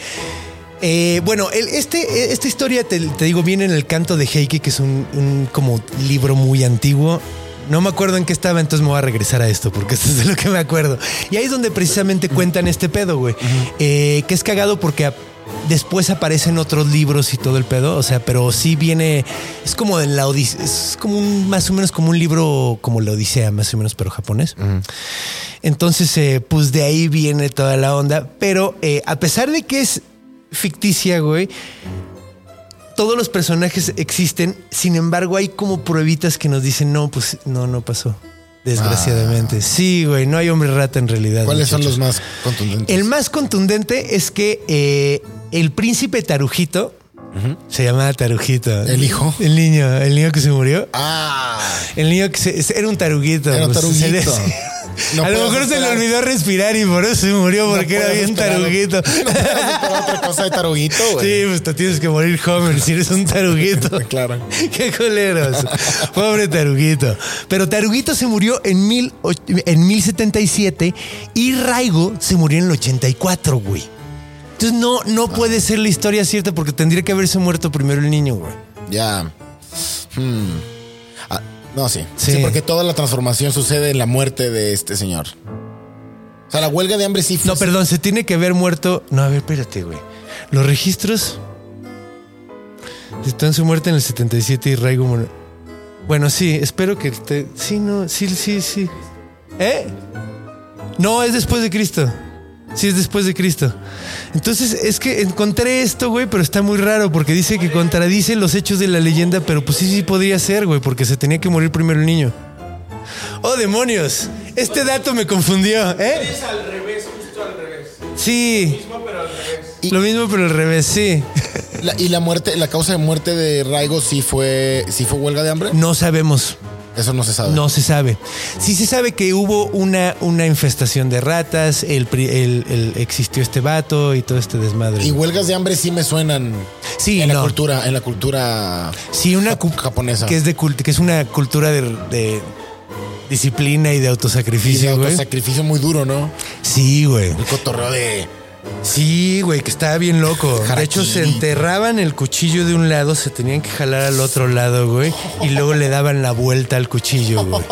Eh, bueno, el- este, esta historia, te, te digo, viene en el canto de Heike, que es un, un como libro muy antiguo. No me acuerdo en qué estaba, entonces me voy a regresar a esto, porque [laughs] esto es de lo que me acuerdo. Y ahí es donde precisamente cuentan este pedo, güey. Eh, que es cagado porque a- después aparecen otros libros y todo el pedo, o sea, pero sí viene, es como en la Odisea, es como un, más o menos como un libro como la Odisea, más o menos, pero japonés. Entonces, eh, pues de ahí viene toda la onda. Pero eh, a pesar de que es ficticia, güey, todos los personajes existen. Sin embargo, hay como pruebitas que nos dicen, no, pues no, no pasó. Desgraciadamente. Sí, güey, no hay hombre rata en realidad. Ah. ¿Cuáles son los más contundentes? El más contundente es que eh, el príncipe Tarujito se llamaba Tarujito. ¿El hijo? El niño, el niño que se murió. Ah, El niño que se, era un taruguito. Era un pues. No a lo mejor se le olvidó respirar y por eso se murió porque era bien esperar- taruguito. No otra cosa de taruguito, güey. Sí, pues te tienes que morir Homer si eres un taruguito. [laughs] Claro. Qué coleros. Pobre taruguito. Pero taruguito se murió en, mil, en 1077 y Raigo se murió en el 84, güey. Entonces no, no puede ser la historia cierta porque tendría que haberse muerto primero el niño, güey. Ya. Hmm. No, sí. Sí. sí. porque toda la transformación sucede en la muerte de este señor. O sea, la huelga de hambre sí fue. No, perdón, se tiene que haber muerto. No, a ver, espérate, güey. Los registros están su muerte en el 77 y Raigo. Bueno, sí, espero que te. Sí, no, sí, sí, sí. ¿Eh? No, es después de Cristo. Sí, es después de Cristo. Entonces, es que encontré esto, güey, pero está muy raro porque dice que contradice los hechos de la leyenda, pero pues sí, sí podría ser, güey, porque se tenía que morir primero el niño. ¡Oh, demonios! Este dato me confundió, ¿eh? Es al revés, justo al revés. Sí. Mismo, pero al revés. Lo mismo, pero al revés, sí. [laughs] La- y la muerte, la causa de muerte de Raigo sí fue, sí fue huelga de hambre. No sabemos. Eso no se sabe. No se sabe. Sí se sabe que hubo una, una infestación de ratas, el, el- el- existió este vato y todo este desmadre. Y huelgas de hambre sí me suenan. Sí, en la cultura, en la cultura sí, una japonesa. que es de cult- que es una cultura de, de disciplina y de y de autosacrificio, güey. autosacrificio muy duro, ¿no? Sí, güey. El cotorreo de Sí, güey, que estaba bien loco. De hecho, se enterraban el cuchillo de un lado, se tenían que jalar al otro lado, güey, y luego le daban la vuelta al cuchillo, güey.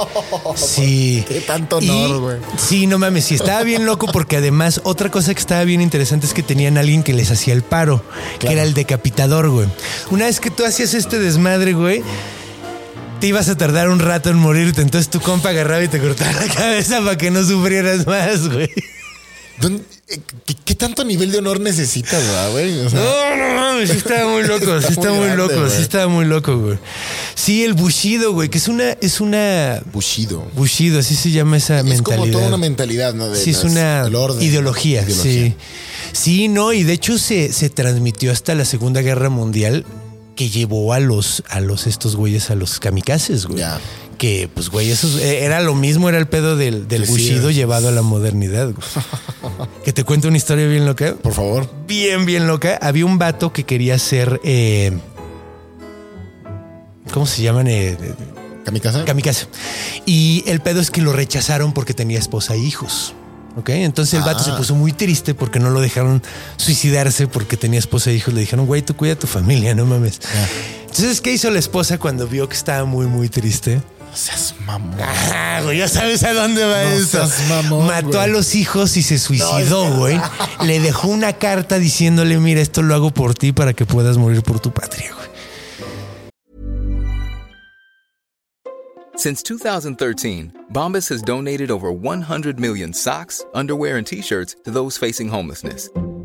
Sí. Qué tanto honor, güey. Sí, no mames, sí, estaba bien loco porque además otra cosa que estaba bien interesante es que tenían a alguien que les hacía el paro, que era el decapitador, güey. Una vez que tú hacías este desmadre, güey, te ibas a tardar un rato en morirte, entonces tu compa agarraba y te cortaba la cabeza para que no sufrieras más, güey. ¿Dónde- eh, ¿Qué, qué tanto nivel de honor necesitas, güey? O sea, No, no mames, sí estaba muy loco, sí Está estaba muy muy grande, loco, sí estaba muy loco, güey. Sí, el bushido, güey, que es una, es una Bushido. bushido, así se llama esa Es mentalidad. como toda una mentalidad, ¿no? De Sí, es las- una del orden, ideología, ideología. sí. Sí, no, y de hecho se, se transmitió hasta la Segunda Guerra Mundial que llevó a los, a los estos güeyes, a los kamikazes, güey. Ya. Que, pues, güey, eso es- eh, era lo mismo, era el pedo del, del Sí, bushido llevado a la modernidad, güey. [laughs] que te cuento una historia bien loca. Por favor. Bien, bien loca. Había un vato que quería ser. eh, ¿Cómo se llaman? Eh, ¿Kamikaze? kamikaze. Y el pedo es que lo rechazaron porque tenía esposa e hijos. ¿Ok? Entonces el vato Ah. se puso muy triste porque no lo dejaron suicidarse porque tenía esposa e hijos. Le dijeron, güey, tú cuida a tu familia, no mames. Entonces, ¿qué hizo la esposa cuando vio que estaba muy, muy triste? Seas mamón. Ah, güey, ya sabes a dónde va No esto. seas mamón, Mató güey. a los hijos y se suicidó, güey. Le dejó una carta diciéndole, mira, esto lo hago por ti para que puedas morir por tu patria, güey. Since 2013, Bombas has donated over 100 million socks, underwear, and t shirts to those facing homelessness.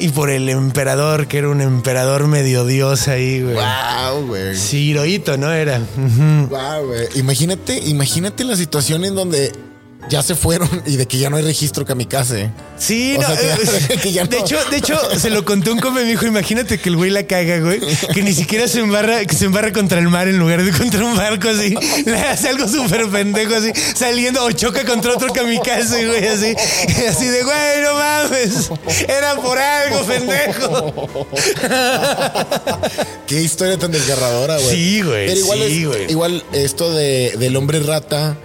Y por el emperador, que era un emperador medio dios ahí, güey. Wow, güey. Sí, Hirohito, ¿no? Era. Ujú. Wow, güey. Imagínate, imagínate la situación en donde ya se fueron y de que ya no hay registro kamikaze. Sí, O no, sea, que- eh, [laughs] que ya de no. hecho, de hecho, se lo conté un compa y me dijo, imagínate que el güey la caga, güey, que ni siquiera se embarra, que se embarra contra el mar en lugar de contra un barco así, le hace algo súper pendejo así, saliendo o choca contra otro kamikaze, güey, así, así de, güey, no mames, era por algo, pendejo. Qué historia tan desgarradora, güey. Sí, güey, Pero igual, sí, es- güey. igual esto de, del hombre rata,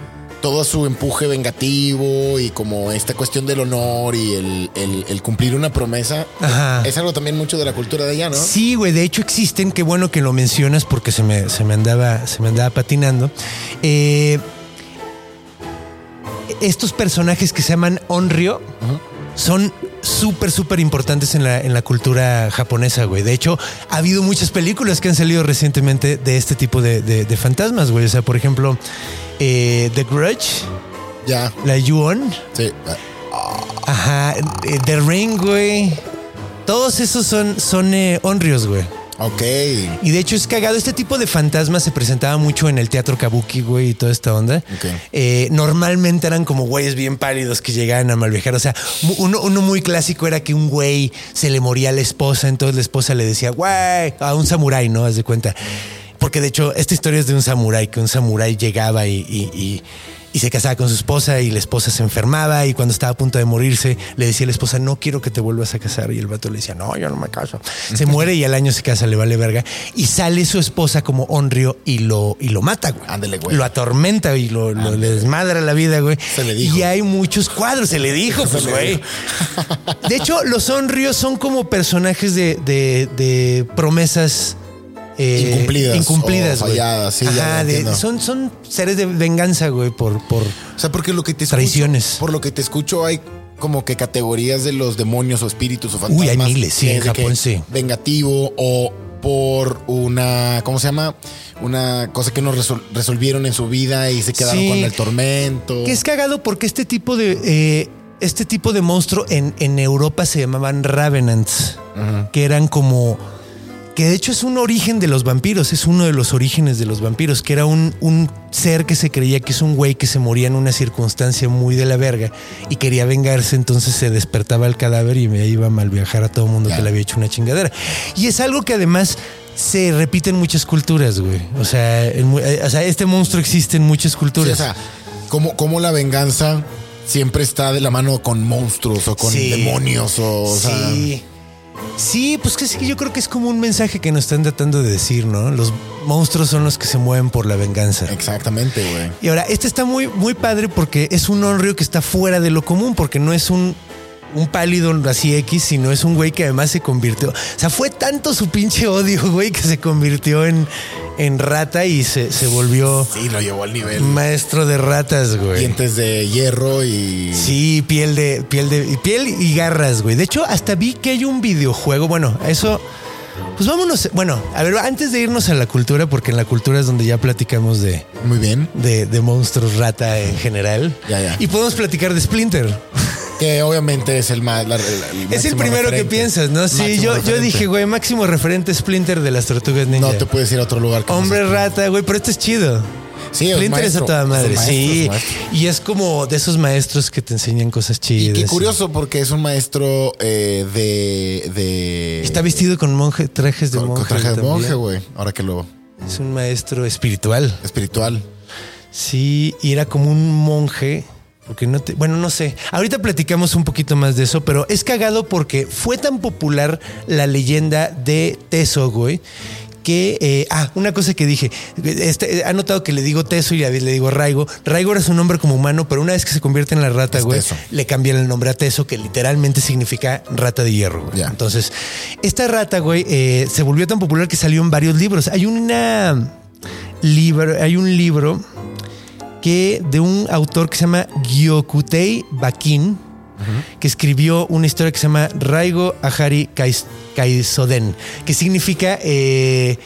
todo su empuje vengativo y como esta cuestión del honor y el, el- el cumplir una promesa, Ajá. es algo también mucho de la cultura de allá, ¿no? Sí, güey, de hecho existen, qué bueno que lo mencionas porque se me, se me, andaba, se me andaba patinando. Eh, estos personajes que se llaman Onryo son súper, súper importantes en la, en la cultura japonesa, güey. De hecho, ha habido muchas películas que han salido recientemente de este tipo de, de- de fantasmas, güey. O sea, por ejemplo, eh, The Grudge, Ya, la Yuon, sí. ajá, eh, The Ring, güey. Todos esos son, son eh, Onryos, güey. Ok. Y de hecho es cagado. Este tipo de fantasmas se presentaba mucho en el teatro kabuki, güey, y toda esta onda. Ok. Eh, normalmente eran como güeyes bien pálidos que llegaban a malviajar. O sea, uno, uno muy clásico era que un güey se le moría a la esposa, entonces la esposa le decía, güey, a un samurái, ¿no? Haz de cuenta. Porque de hecho, esta historia es de un samurái, que un samurái llegaba y, y- y- y se casaba con su esposa y la esposa se enfermaba y cuando estaba a punto de morirse le decía a la esposa, no quiero que te vuelvas a casar. Y el vato le decía, no, yo no me caso. Se muere y al año se casa, le vale verga. Y sale su esposa como Onryo y lo, y lo mata, güey. Ándele, güey. Lo atormenta y lo, lo- le desmadra la vida, güey. Se le dijo. Y hay muchos cuadros, se le dijo, pues, güey. De hecho, los Onryos son como personajes de, de- de promesas eh, Incumplidas incumplidas, o güey. falladas, sí, Ajá, de- son, son seres de venganza, güey, por, por. O sea, porque lo que te escucho, Traiciones. por lo que te escucho hay como que categorías de los demonios o espíritus o fantasmas. Uy, hay miles, sí, en Japón sí. Vengativo o por una, ¿cómo se llama? Una cosa que no resol- resolvieron en su vida y se quedaron Sí. con el tormento. Que es cagado porque este tipo de. eh, este tipo de monstruo en, en Europa se llamaban Ravenants, que eran como. Que de hecho es un origen de los vampiros, es uno de los orígenes de los vampiros, que era un, un ser que se creía que es un güey que se moría en una circunstancia muy de la verga y quería vengarse, entonces se despertaba el cadáver y me iba a mal viajar a todo el mundo que le había hecho una chingadera. Y es algo que además se repite en muchas culturas, güey. O sea, en eh, o sea, este monstruo existe en muchas Sí, culturas. o sea, como, como la venganza siempre está de la mano con monstruos o con Sí. demonios o, o sea, sí. Pues que sí, que yo creo que es como un mensaje que nos están tratando de decir, ¿no? Los monstruos son los que se mueven por la venganza. exactamente, güey. Y ahora, este está muy, muy padre porque es un Onryo que está fuera de lo común, porque no es un, un pálido así X, sino es un güey que además se convirtió. O sea, fue tanto su pinche odio, [laughs] güey, que se convirtió en, en rata y se, se volvió Sí, lo llevó al nivel. maestro de ratas, güey. Dientes de hierro y. Sí, piel de, piel de, y piel y garras, güey. De hecho, hasta vi que hay un videojuego. Bueno, eso. Pues vámonos. Bueno, a ver, antes de irnos a la cultura, porque en la cultura es donde ya platicamos de, Muy bien. de, de monstruos rata en general. Ya, ya. Y podemos platicar de Splinter. [laughs] Que obviamente es el más. la- la- el es el primero que piensas, ¿no? Sí, Máximo yo, yo dije, güey, máximo referente Splinter de las tortugas ninja. No te puedes ir a otro lugar. que Hombre rata, güey, pero este es chido. Sí, es Splinter es a toda madre, maestro, sí. Y es como de esos maestros que te enseñan cosas Y chidas. qué curioso porque es un maestro eh, de. de Está vestido con monje, trajes de con, con monje. traje de también. monje, güey. Ahora que lo. Es un maestro espiritual. Espiritual. Sí, y era como un monje. Porque no te. Bueno, no sé. Ahorita platicamos un poquito más de eso, pero es cagado porque fue tan popular la leyenda de Teso, güey. Que, eh, ah, una cosa que dije, este, ha notado que le digo Teso y le digo Raigo. Raigo era su nombre como humano, pero una vez que se convierte en la rata, Es güey, Teso. le cambian el nombre a Teso, que literalmente significa rata de hierro, güey. Ya. Entonces, esta rata, güey, eh, se volvió tan popular que salió en varios libros. Hay una libro, hay un libro que de un autor que se llama Gyokutei Bakin, que escribió una historia que se llama Raigo Ahari Kais- Kaisoden, que significa eh,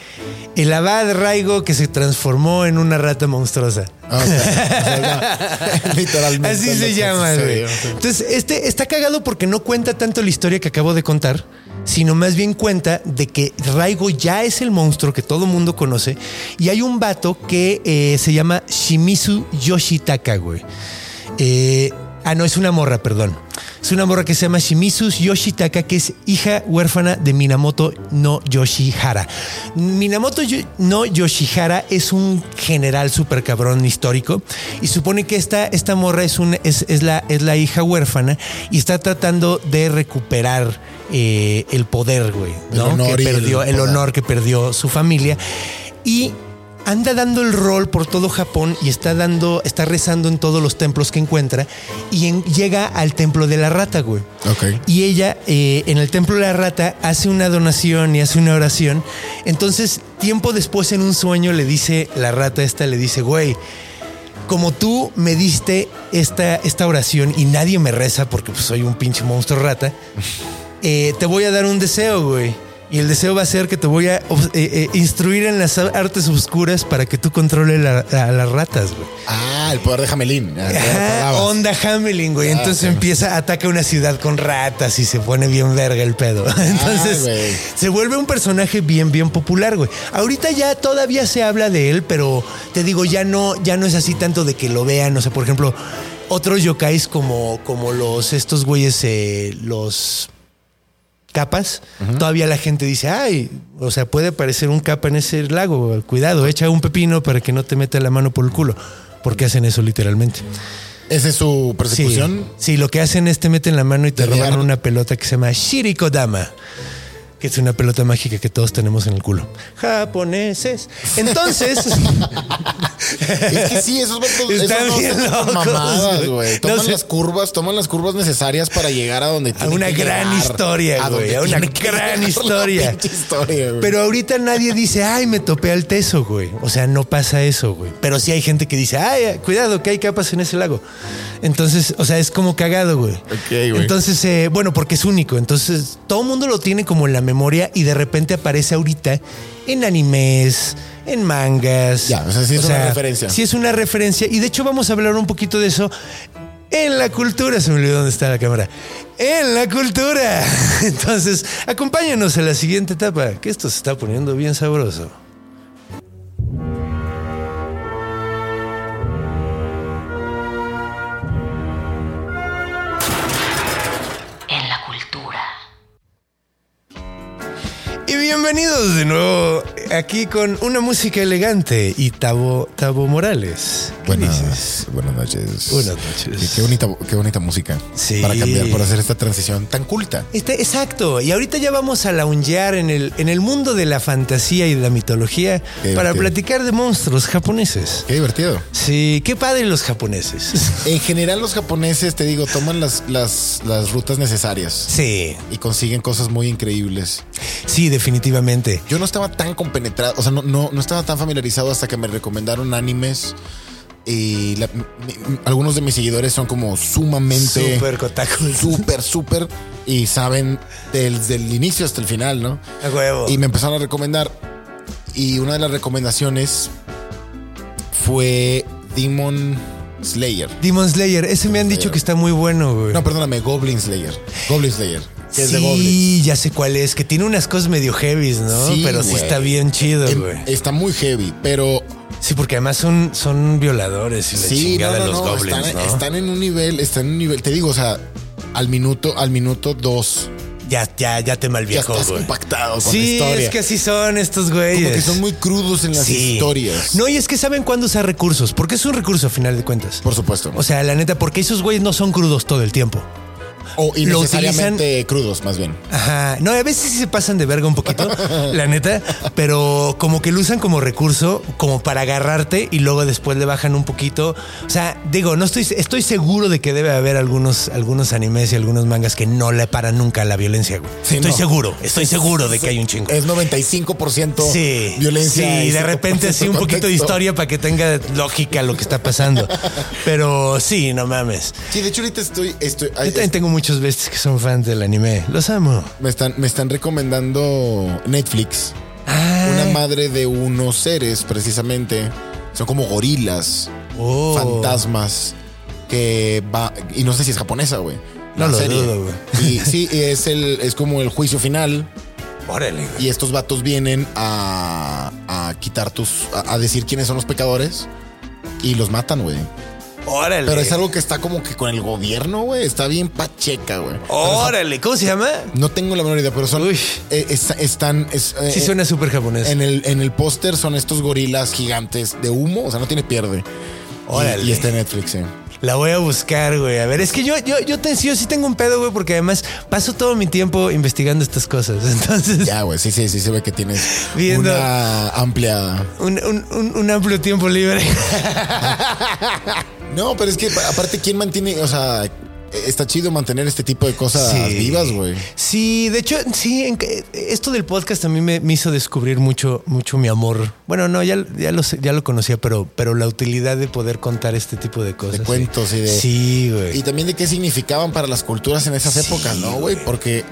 el abad Raigo que se transformó en una rata monstruosa. Ah, o sea, [laughs] literalmente. Así se llama, güey. Entonces, este está cagado porque no cuenta tanto la historia que acabo de contar, sino más bien cuenta de que Raigo ya es el monstruo que todo mundo conoce y hay un vato que eh, se llama Shimizu Yoshitaka, güey. Eh, ah, no, es una morra, perdón. Es una morra que se llama Shimizu Yoshitaka, que es hija huérfana de Minamoto no Yoshihara. Minamoto no Yoshihara es un general súper cabrón histórico y supone que esta, esta morra es, un, es, es la, es la hija huérfana y está tratando de recuperar eh, el poder, güey. El ¿no? honor que el perdió el poder. honor que perdió su familia. Y anda dando el rol por todo Japón y está dando, está rezando en todos los templos que encuentra y en- llega al templo de la rata, güey. Y ella eh, en el templo de la rata hace una donación y hace una oración. Entonces, tiempo después en un sueño le dice la rata esta, le dice, güey, como tú me diste esta, esta oración y nadie me reza porque pues, soy un pinche monstruo rata, eh, te voy a dar un deseo, güey. Y el deseo va a ser que te voy a eh, eh, instruir en las artes oscuras para que tú controles la- a las ratas, güey. Ah, el poder de Ajá, acordabas. onda Hamelin, güey. Ah, Entonces ok. empieza, ataca una ciudad con ratas y se pone bien verga el pedo. [laughs] Entonces se vuelve un personaje bien, bien popular, güey. Ahorita ya todavía se habla de él, pero te digo, ya no, ya no es así tanto de que lo vean. O sea, por ejemplo, otros yokais como, como los, estos güeyes, eh, los capas, todavía la gente dice, ay, o sea, puede aparecer un capa en ese lago, cuidado, echa un pepino para que no te meta la mano por el culo, porque hacen eso literalmente. Esa es su persecución. Sí, sí, lo que hacen es te meten la mano y te roban una pelota que se llama Shirikodama. Que es una pelota mágica que todos tenemos en el culo. Japoneses. Entonces. [laughs] Es que sí, esos vatos Están esos bien locos, mamadas, güey. güey. No Toman sé. las curvas, toman las curvas necesarias para llegar a donde a tienen una que gran llegar, historia, a güey. A una gran [laughs] historia. Pero ahorita nadie dice, ay, me topé al teso, güey. O sea, no pasa eso, güey. Pero sí hay gente que dice, ay, cuidado, que hay capas en ese lago. Entonces, o sea, es como cagado, güey. güey. Entonces, eh, bueno, porque es único. Entonces, todo el mundo lo tiene como en la memoria y de repente aparece ahorita en animes, en mangas. Ya, o sea, sí es una referencia. Sí es una referencia. Y de hecho vamos a hablar un poquito de eso. En la cultura, se me olvidó dónde está la cámara. En la cultura. [laughs] Entonces, acompáñanos a la siguiente etapa, que esto se está poniendo bien sabroso. Bienvenidos de nuevo aquí con una música elegante y Tabo, Tabo Morales. ¿Qué dices? Buenas, buenas noches. Buenas noches. Qué, qué bonita, qué bonita música. Sí. Para cambiar, para hacer esta transición tan culta. Este- exacto. Y ahorita ya vamos a laungear en el, en el mundo de la fantasía y de la mitología para platicar de monstruos japoneses. Qué divertido. Sí, qué padre los japoneses. [laughs] En general, los japoneses, te digo, toman las, las, las rutas necesarias Sí, y consiguen cosas muy increíbles. sí, definitivamente. Yo no estaba tan o sea, no, no, no estaba tan familiarizado hasta que me recomendaron animes. Y la- mi- mi- algunos de mis seguidores son como sumamente. Súper kotakus. Súper, súper. Y saben desde el inicio hasta el final, ¿no? A huevo. Y me empezaron a recomendar. Y una de las recomendaciones fue Demon Slayer. Demon Slayer, ese me han dicho que está muy bueno, güey. No, perdóname, Goblin Slayer. Goblin Slayer. Que es de Goblins. Sí, ya sé cuál es, que tiene unas cosas medio heavies, ¿no? Sí, Pero sí está bien chido, Em, güey. Está muy heavy, pero Sí, porque además son, son violadores y la sí, no, chingada no, de los no, goblins, están, ¿no? están en un nivel, están en un nivel, te digo, o sea, al minuto, al minuto dos, Ya, ya, ya te ya malviejó, estás con la Sí, historia. es que así son estos güeyes. Como que son muy crudos en las Sí. historias. No, y es que saben cuándo usar recursos, porque es un recurso a final de cuentas. Por supuesto. O sea, la neta, porque esos güeyes no son crudos todo el tiempo. O lo innecesariamente crudos, más bien. Ajá. No, a veces sí se pasan de verga un poquito, [laughs] la neta, pero como que lo usan como recurso, como para agarrarte y luego después le bajan un poquito. O sea, digo, no estoy, estoy seguro de que debe haber algunos, algunos animes y algunos mangas que no le paran nunca a la violencia, güey. Sí, estoy no. seguro, estoy seguro de que hay un chingo. Es 95% Sí, violencia. Sí, y de repente 5% así un poquito de historia para que tenga lógica lo que está pasando. [laughs] Pero sí, no mames. Sí, de hecho ahorita estoy, estoy Yo también tengo muchos besties que son fans del anime. Los amo. me están, me están recomendando Netflix. Ah, Una madre de unos seres, precisamente. Son como gorilas, oh. fantasmas, que va. Y no sé si es japonesa, güey. No lo serie. dudo, güey. Y sí, es el, es como el juicio final. Órale, güey. Y estos vatos vienen a, a quitar tus. A, a decir quiénes son los pecadores. Y los matan, güey. Órale. Pero es algo que está como que con el gobierno, güey. Está bien pacheca, güey. Órale. ¿Cómo se llama? No tengo la menor idea, pero son. Uy. eh, es- están. es- eh, Sí suena súper japonés. En el, en el póster son estos gorilas gigantes de humo, o sea, no tiene pierde. Y- Órale. Y, está en Netflix, sí. La voy a buscar, güey. A ver, es que yo, yo, yo, te, yo sí tengo un pedo, güey, porque además paso todo mi tiempo investigando estas cosas. [laughs] Entonces, Ya, güey, sí, sí, sí, se ve que tienes Viendo- una amplia. un, un- un- un amplio tiempo libre. [laughs] No, pero es que aparte, ¿quién mantiene? O sea, está chido mantener este tipo de cosas Sí. vivas, güey. Sí, de hecho, sí, esto del podcast a mí me, me hizo descubrir mucho, mucho mi amor. Bueno, no, ya, ya, lo, ya lo conocía, pero, pero la utilidad de poder contar este tipo de cosas. De sí. cuentos y de. Sí, güey. Y también de qué significaban para las culturas en esas Sí, épocas, ¿no, güey? Porque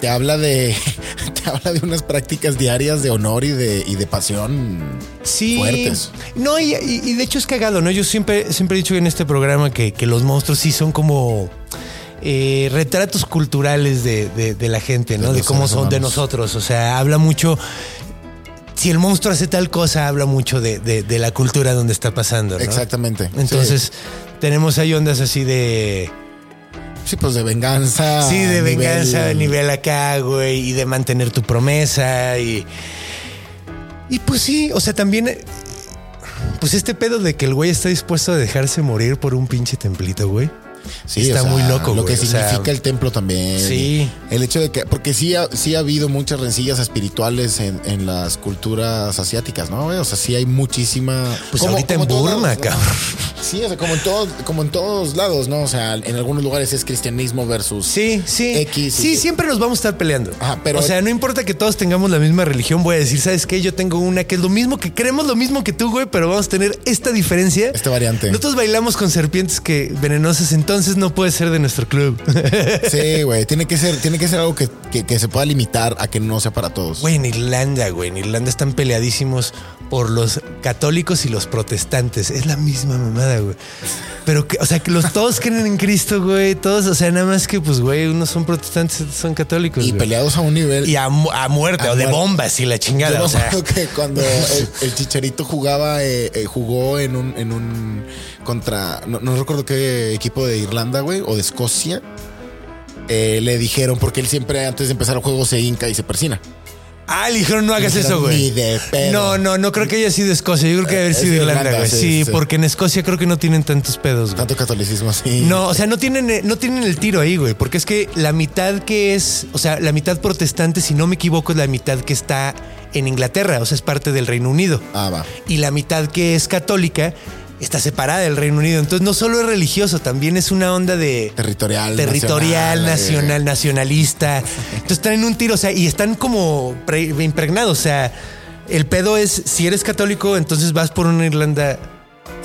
te habla de. [laughs] Te habla de unas prácticas diarias de honor y de, y de pasión. Sí. fuertes. No, y, y- y de hecho es cagado, ¿no? Yo siempre, siempre he dicho en este programa que, que los monstruos sí son como eh, retratos culturales de, de- de la gente, ¿no? De De, cómo son de nosotros. O sea, habla mucho. Si el monstruo hace tal cosa, habla mucho de, de- de la cultura donde está pasando. ¿no? Exactamente. Entonces, tenemos ahí ondas así de. Sí, pues de venganza. Sí, de a nivel- venganza a nivel acá, güey, y de mantener tu promesa y. Y pues sí, o sea, también. Pues este pedo de que el güey está dispuesto a dejarse morir por un pinche templito, güey. Sí, está o sea, muy loco, Lo güey, que o sea, significa el templo también. Sí. El hecho de que, porque sí ha, sí ha habido muchas rencillas espirituales en, en las culturas asiáticas, ¿no? O sea, sí hay muchísima. Pues como- ahorita como en todos Burma, cabrón. Sí, o sea, como en todos, como en todos lados, ¿no? O sea, en algunos lugares es cristianismo versus. Sí, sí. X, sí, y- siempre nos vamos a estar peleando. Ajá, pero- o sea, no importa que todos tengamos la misma religión, voy a decir, ¿sabes qué? Yo tengo una que es lo mismo que creemos lo mismo que tú, güey, pero vamos a tener esta diferencia. Esta variante. Nosotros bailamos con serpientes que venenosas, entonces no puede ser de nuestro club. [laughs] Sí, güey. Tiene que ser, tiene que ser algo que, que- que se pueda limitar a que no sea para todos. Güey, en Irlanda, güey. En Irlanda están peleadísimos por los católicos y los protestantes. Es la misma mamada, güey. Pero que, o sea, que los todos creen en Cristo, güey. Todos, o sea, nada más que, pues, güey, unos son protestantes, otros son católicos. Y güey. peleados a un nivel. Y a, a muerte, A o de muerte. bombas y la chingada. O sea, que cuando [laughs] el, el chicharito jugaba, eh, eh, jugó en un, en un contra, no, no recuerdo qué equipo de Irlanda, güey, o de Escocia. eh, le dijeron, porque él siempre antes de empezar el juego se hinca y se persina. Ah, le dijeron, no hagas eso, güey. Ni de pedo. No, no, no creo que haya sido Escocia. Yo creo que debe haber Es sido de Irlanda, Irlanda, güey. sí, Sí, sí. porque en Escocia creo que no tienen tantos pedos, güey. Tanto catolicismo así. No, o sea, no tienen, eh, no tienen el tiro ahí, güey, porque es que la mitad que es, o sea, la mitad protestante, si no me equivoco, es la mitad que está en Inglaterra, o sea, es parte del Reino Unido. Ah, va. Y la mitad que es católica está separada del Reino Unido. Entonces, no solo es religioso, también es una onda de Territorial. territorial, nacional, nacional, eh. nacionalista. Entonces traen un tiro, o sea, y están como pre- impregnados, o sea, el pedo es, si eres católico, entonces vas por una Irlanda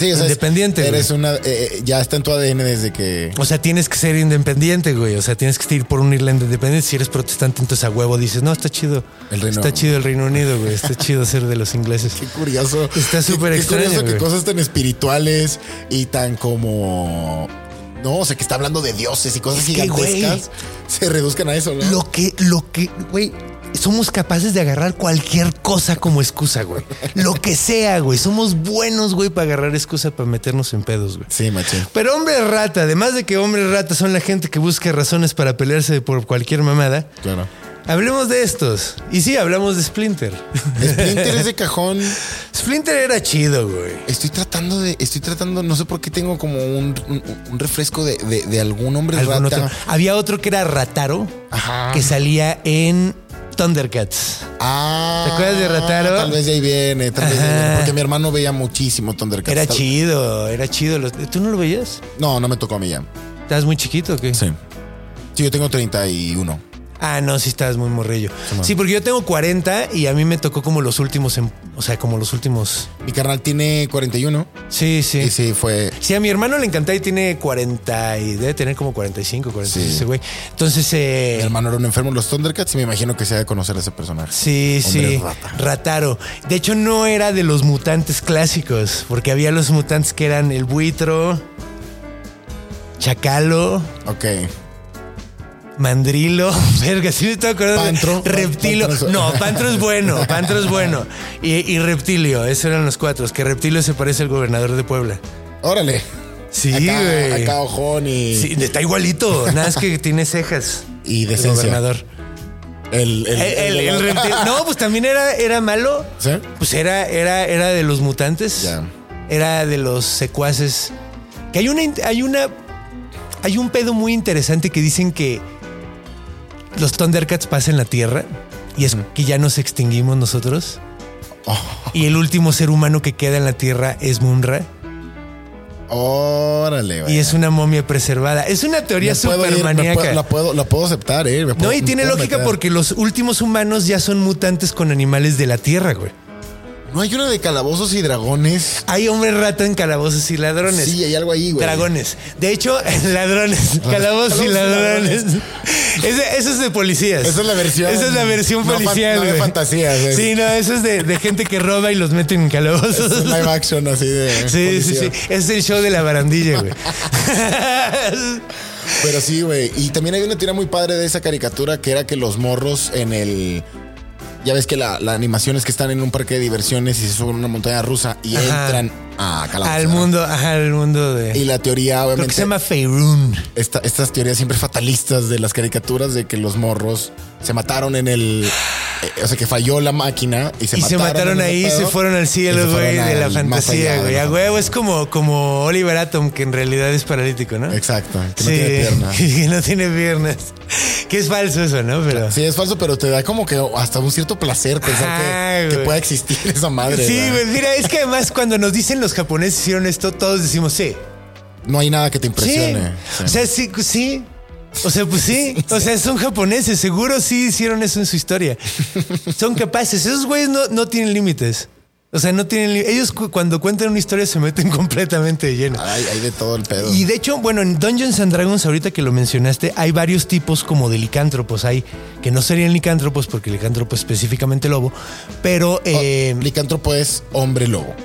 Sí, o sea, es- independiente, Eres una. eh, eh, ya está en tu ADN desde que. O sea, tienes que ser independiente, güey. O sea, tienes que ir por un Irlanda independiente. Si eres protestante, entonces a huevo dices, no, está chido. El Reino- Está chido el Reino Unido, güey. Está [laughs] chido ser de los ingleses. Qué curioso. Está Qué- súper qué extraño, curioso que cosas tan espirituales y tan como. No, o sea, que está hablando de dioses y cosas Es que, gigantescas se reduzcan a eso, ¿no? Lo que, lo que, güey, somos capaces de agarrar cualquier cosa como excusa, güey. Lo que sea, güey. Somos buenos, güey, para agarrar excusa para meternos en pedos, güey. Sí, machín. Pero hombre rata, además de que hombres rata son la gente que busca razones para pelearse por cualquier mamada, Claro. hablemos de estos. Y sí, hablamos de Splinter. Splinter es de [laughs] cajón. Splinter era chido, güey. Estoy tratando de. Estoy tratando. No sé por qué tengo como un, un- un refresco de, de- de algún hombre ¿Algún rata. otro? Había otro que era Rataro, Ajá. que salía en Thundercats. Ah. ¿Te acuerdas de Rataro? Tal vez de ahí viene. Tal vez de ahí viene, Porque mi hermano veía muchísimo Thundercats. Era Tal- chido, era chido. ¿Tú no lo veías? No, no me tocó a mí ya. ¿Estabas muy chiquito o qué? Sí. Sí, yo tengo 31. Ah, no, sí estabas muy morrillo. Sí, porque yo tengo 40 y a mí me tocó como los últimos, en- o sea, como los últimos. Mi carnal tiene 41. Sí, sí. Y sí, fue. Sí, a mi hermano le encanta y tiene 40 y debe tener como 45, 46 Sí. ese güey. Entonces, eh, Mi hermano era un enfermo en los Thundercats y me imagino que se ha de conocer a ese personaje. Sí, Hombre sí. rata. Rataro. De hecho, no era de los mutantes clásicos, porque había los mutantes que eran el buitro, chacalo, Ok. Mandrilo. [laughs] Verga, sí me estoy acordando. de- Pantro. Reptilo. Pantro No, Pantro es bueno. [laughs] Pantro es bueno. Y, y Reptilio. Esos eran los cuatro. Que Reptilio se parece al gobernador de Puebla. Órale. Sí, güey. acá ojón y, Sí, está igualito. Nada es que [laughs] tiene cejas. y El decencia. gobernador. El, el, El, el- reptil- No, pues también era, era malo. ¿Sí? Pues era, era, era de los mutantes. Era de los secuaces. Que hay una, hay una. Hay un pedo muy interesante que dicen que los Thundercats pasan la Tierra y es que ya nos extinguimos nosotros. Oh. Y el último ser humano que queda en la Tierra es Munra. Órale. Y es una momia preservada. Es una teoría súper maníaca. puedo- la, puedo, la puedo aceptar, ¿eh? No, y tiene lógica meter. porque los últimos humanos ya son mutantes con animales de la Tierra, güey. No hay una de calabozos y dragones. Hay hombre rata en calabozos y ladrones. Sí, hay algo ahí, güey. Dragones. De hecho, [laughs] ladrones. Calabozos y ladrones. Ese- Eso es de policías. Esa es la versión- Esa es la versión no fan- policial, no de güey. fantasías, güey. Sí, no, eso es de, de gente que roba y los mete en Es calabozos. un live action así de. Sí, sí, sí. Es el show de la barandilla, güey. [laughs] Pero sí, güey. Y también hay una tira muy padre de esa caricatura que era que los morros en el. Ya ves que la, la animación es que están en un parque de diversiones y se suben a una montaña rusa y Ajá. entran a Calabozos. al mundo, al mundo de. Y la teoría, Creo obviamente. que se llama Feirun. esta- estas teorías siempre fatalistas de las caricaturas de que los morros se mataron en el. eh, o sea, que falló la máquina y se y mataron. se mataron ahí, se pedo, fueron al cielo, se güey, de la fantasía, güey. A ¿no? huevo, es como, como Oliver Atom, que en realidad es paralítico, ¿no? Exacto, que no sí, tiene pierna. [laughs] que no tiene piernas. Que es falso eso, ¿no? Pero. Sí, es falso, pero te da como que hasta un cierto placer pensar Ajá, que, que pueda existir [laughs] esa madre. Sí, güey. Mira, es que además cuando nos dicen los japoneses hicieron esto, todos decimos sí. No hay nada que te impresione. Sí. O sea, sí, sí. O sea, pues [laughs] sí. O sea, son japoneses. Seguro sí hicieron eso en su historia. Son capaces. Esos güeyes no, no tienen límites. O sea, no tienen. Ellos cu- cuando cuentan una historia se meten [laughs] completamente de lleno. Hay, hay de todo el pedo. Y de hecho, bueno, en Dungeons and Dragons, ahorita que lo mencionaste, hay varios tipos como de licántropos. Hay que no serían licántropos porque licántropo es específicamente lobo, pero eh, Oh, licántropo es hombre lobo.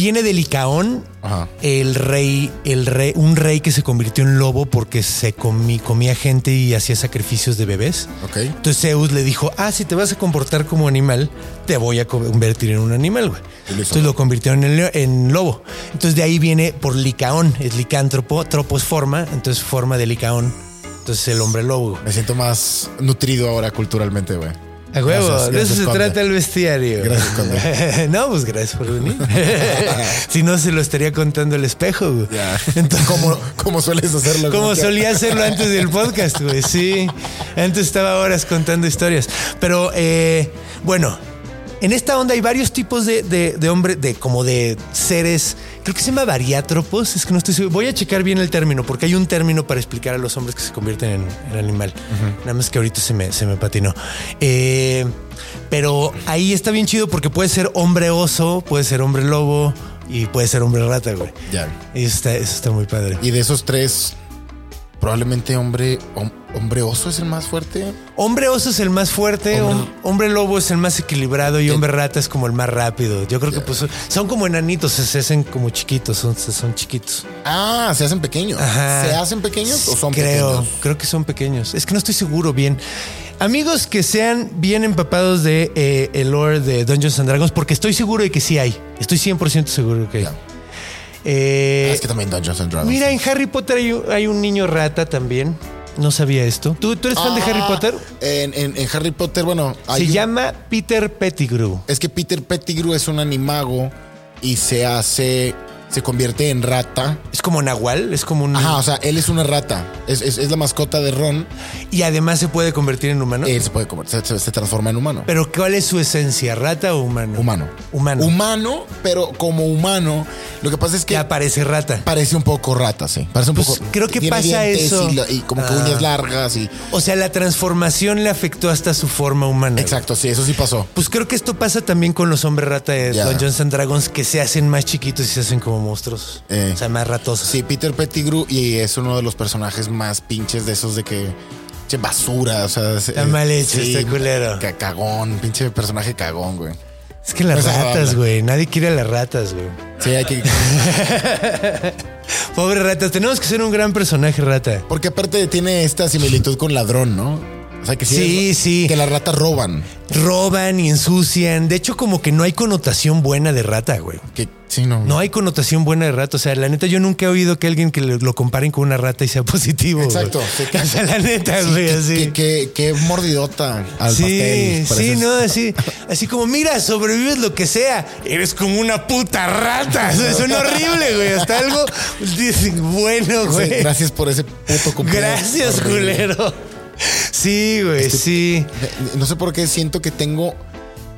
Viene de Licaón, Ajá. el rey, el rey, un rey que se convirtió en lobo porque se comí- comía gente y hacía sacrificios de bebés. Ok. Entonces Zeus le dijo, ah, si te vas a comportar como animal, te voy a convertir en un animal, güey. Entonces lo convirtieron en, lobo. Entonces de ahí viene por licaón, es licántropo, tropo es forma, entonces forma de licaón. Entonces el hombre lobo. Me siento más nutrido ahora culturalmente, güey. A huevo, Gracias, de eso se Conde. trata el bestiario. Gracias, Conde. [laughs] no, pues gracias por venir. [laughs] si no, se lo estaría contando el espejo, güey. Ya. Entonces, como, como sueles hacerlo. Como solía hacerlo antes del podcast, güey. Sí. Antes estaba horas contando historias. Pero eh, bueno, en esta onda hay varios tipos de, de, de hombre, de como de seres. Creo que se llama variátropos. Es que no estoy seguro. Voy a checar bien el término, porque hay un término para explicar a los hombres que se convierten en, en animal. Nada más que ahorita se me, se me patinó. Eh, pero ahí está bien chido porque puede ser hombre oso, puede ser hombre lobo y puede ser hombre rata, güey. Ya. Y eso está, eso está muy padre. Y de esos tres, probablemente hombre, hom- hombre oso es el más fuerte. Hombre oso es el más fuerte, Hombre- hom- hombre, lobo es el más equilibrado y hombre rata es como el más rápido. Yo creo que pues son como enanitos, se, se hacen como chiquitos, son, son chiquitos. Ah, se hacen pequeños. Ajá. ¿Se hacen pequeños o son creo, pequeños? Creo que son pequeños. Es que no estoy seguro bien. Amigos que sean bien empapados de eh, el lore de Dungeons and Dragons, porque estoy seguro de que sí hay. Estoy 100% seguro que hay. Eh, es que también Dungeons and Dragons. mira, en Harry Potter hay un niño rata también. No sabía esto. ¿Tú, tú eres fan de Ah, Harry Potter? En, en- en Harry Potter, bueno, hay Se un- llama Peter Pettigrew. es que Peter Pettigrew es un animago y se hace, se convierte en rata. Es como Nahual, es como un. Ajá, o sea, él es una rata. Es, es- es la mascota de Ron. Y además se puede convertir en humano. Él se puede convertir, se, se transforma en humano. Pero ¿cuál es su esencia? ¿Rata o humano? humano. Humano. Humano, pero como humano, lo que pasa es que Ya parece rata. parece un poco rata, sí. Parece un Pues poco. creo que pasa eso. Y, la- y como que Ah. uñas largas y. O sea, la transformación le afectó hasta su forma humana. Exacto, sí, eso sí pasó. Pues creo que esto pasa también con los hombres rata de Ya. Dungeons and Dragons que se hacen más chiquitos y se hacen como monstruos. Eh. O sea, más ratosos. Sí, Peter Pettigrew y es uno de los personajes más pinches de esos de que. Che, basura, o sea. Está mal hecho este culero. ca- Cagón, pinche personaje cagón, güey. Es que las Pues ratas, güey. Nadie quiere a las ratas, güey. Sí, hay que. [laughs] Pobre ratas. Tenemos que ser un gran personaje rata. Porque aparte tiene esta similitud con ladrón, ¿no? O sea que sí. Sí, es- sí. Que las ratas roban. Roban y ensucian. De hecho, como que no hay connotación buena de rata, güey. Que sí, no. No hay connotación buena de rata. O sea, la neta, yo nunca he oído que alguien que lo, comparen con una rata y sea [laughs] positivo. Exacto. sí, que- [laughs] O sea, la neta, sí, güey, que- así. que- que- que mordidota al sí, pastel. sí, no, [laughs] así, así como, mira, sobrevives lo que sea, eres como una puta rata. Eso Suena horrible, güey. Hasta algo dice, bueno, güey. gracias por ese puto. Gracias, horrible. culero. Sí, güey, sí. No sé por qué siento que tengo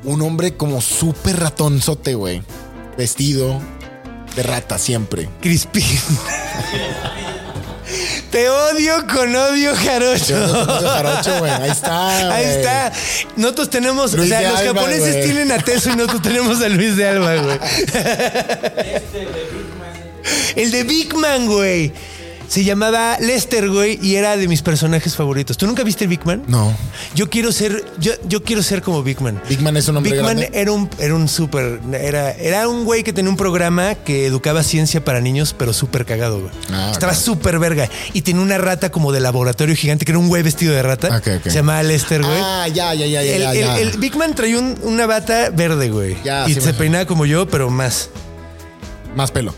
un hombre como súper ratonzote, güey. Vestido de rata siempre. Crispín. Te odio con odio jarocho. Tengo jarocho, güey. Ahí está. Ahí está. Nosotros tenemos, Luis o sea, de los Alba, japoneses tienen a Teso y nosotros tenemos a Luis de Alba, güey. El de Big Man, güey. Se llamaba Lester, güey, y era de mis personajes favoritos. ¿Tú nunca viste Big Man? No. Yo quiero ser, yo, yo quiero ser como Big Man. Big Man es un hombre Big Man era un, era un súper, era, era un güey que tenía un programa que educaba ciencia para niños, pero súper cagado, güey. Ah, Estaba súper verga. Y tenía una rata como de laboratorio gigante, que era un güey vestido de rata. Se llamaba Lester, güey. Ah, ya, ya, ya, ya, el, ya, el- ya. el Big Man traía un- una bata verde, güey. Ya, y sí se peinaba como yo, pero más. Más pelo.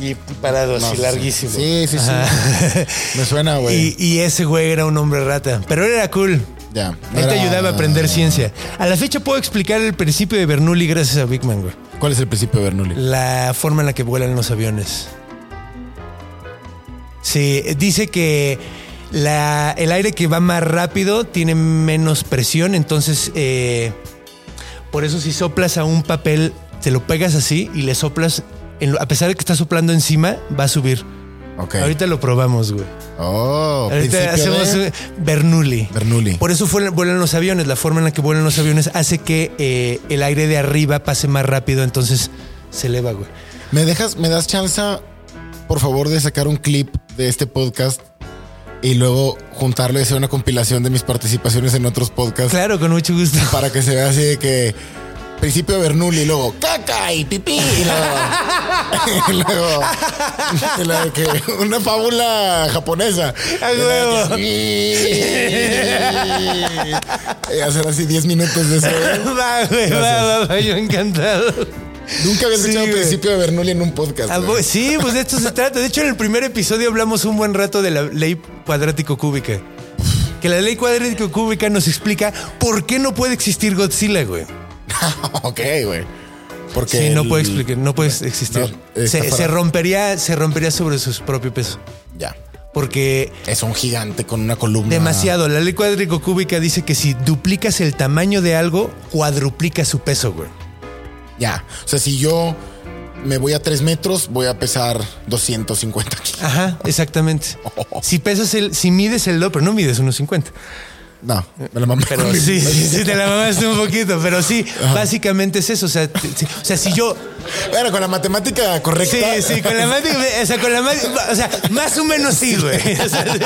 Y parado No, así, sí, larguísimo. Sí, sí, sí. Me suena, güey. y, y ese güey era un hombre rata. Pero él era cool. Ya. Él te ayudaba a aprender ciencia. A la fecha puedo explicar el principio de Bernoulli gracias a Big Man, güey. ¿Cuál es el principio de Bernoulli? La forma en la que vuelan los aviones. Sí, dice que la- el aire que va más rápido tiene menos presión, entonces eh, por eso si soplas a un papel, te lo pegas así y le soplas, a pesar de que está soplando encima, va a subir. Ok. Ahorita lo probamos, güey. Oh, Ahorita hacemos de- Bernoulli. Bernoulli. Por eso vuelan los aviones. La forma en la que vuelan los aviones hace que eh, el aire de arriba pase más rápido, entonces se eleva, güey. ¿Me dejas, me das chance, por favor, de sacar un clip de este podcast y luego juntarlo y hacer una compilación de mis participaciones en otros podcasts Claro, con mucho gusto. para que se vea así de que principio Bernoulli y luego caca y pipí y luego, [laughs] y luego, y luego que una fábula japonesa. Y hacer así 10 minutos de eso. [laughs] va, va, yo encantado. Nunca había escuchado principio de Bernoulli en un podcast. Ah, pues, sí, pues de esto se trata. De hecho, en el primer episodio hablamos un buen rato de la ley cuadrático-cúbica. Que la ley cuadrático-cúbica nos explica por qué no puede existir Godzilla, güey. [laughs] ok, güey. Porque Sí, no el- puede explicar, no puede existir. No, se, rompería, se rompería sobre su propio peso. Ya. Porque Es un gigante con una columna. demasiado. La ley cuadrático-cúbica dice que si duplicas el tamaño de algo, cuadruplica su peso, güey. Ya. O sea, si yo me voy a 3 metros, voy a pesar 250 kilos. Ajá, exactamente. [laughs] Si pesas el, si mides el doble, pero no mides unos 50. No, me la mamé. Pero sí, sí, sí, te la mamaste un poquito, pero sí, básicamente es eso. O sea, o sea, si yo. Bueno, con la matemática correcta. Sí, sí, con la mate, o sea, con la o sea, más o menos sí, güey. O sea, sí.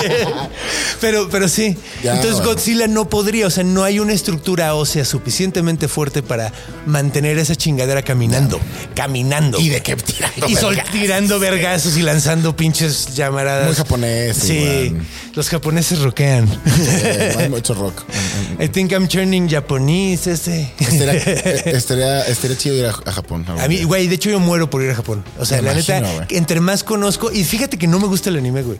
pero, pero sí. Ya, Entonces bueno. Godzilla no podría, o sea, no hay una estructura ósea suficientemente fuerte para mantener esa chingadera caminando, caminando. ¿Y de qué tirando? Y sol- verga? tirando vergazos y lanzando pinches llamaradas. Muy japonés, Sí, los japoneses rockean. No hay mucho rock. I think I'm turning Japanese, este. Estaría, estaría, estaría chido ir a, a Japón. algún A mí. Güey, de hecho yo muero por ir a Japón. O sea, Me la imagino, neta, entre más conozco, y fíjate que no me gusta el anime, güey.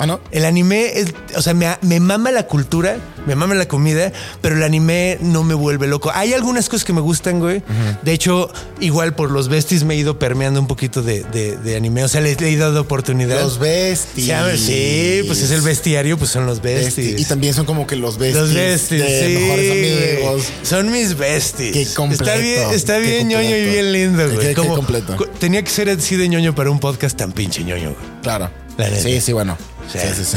Ah, ¿no? El anime es, o sea, me, me mama la cultura, me mama la comida, pero el anime no me vuelve loco. Hay algunas cosas que me gustan, güey. De hecho, igual por los besties me he ido permeando un poquito de, de- de anime. O sea, le, le he dado oportunidad. Los besties. Sí, sí, pues es el bestiario, pues son los besties. Y también son como que los besties. Los besties, de sí, mejores amigos. Son mis besties. Qué completo, Está bien, está bien ñoño y bien lindo, güey. qué Como- completo. co- Tenía que ser así de ñoño para un podcast tan pinche ñoño, güey. Claro. Sí, sí, bueno. Sí. Sí, sí, sí.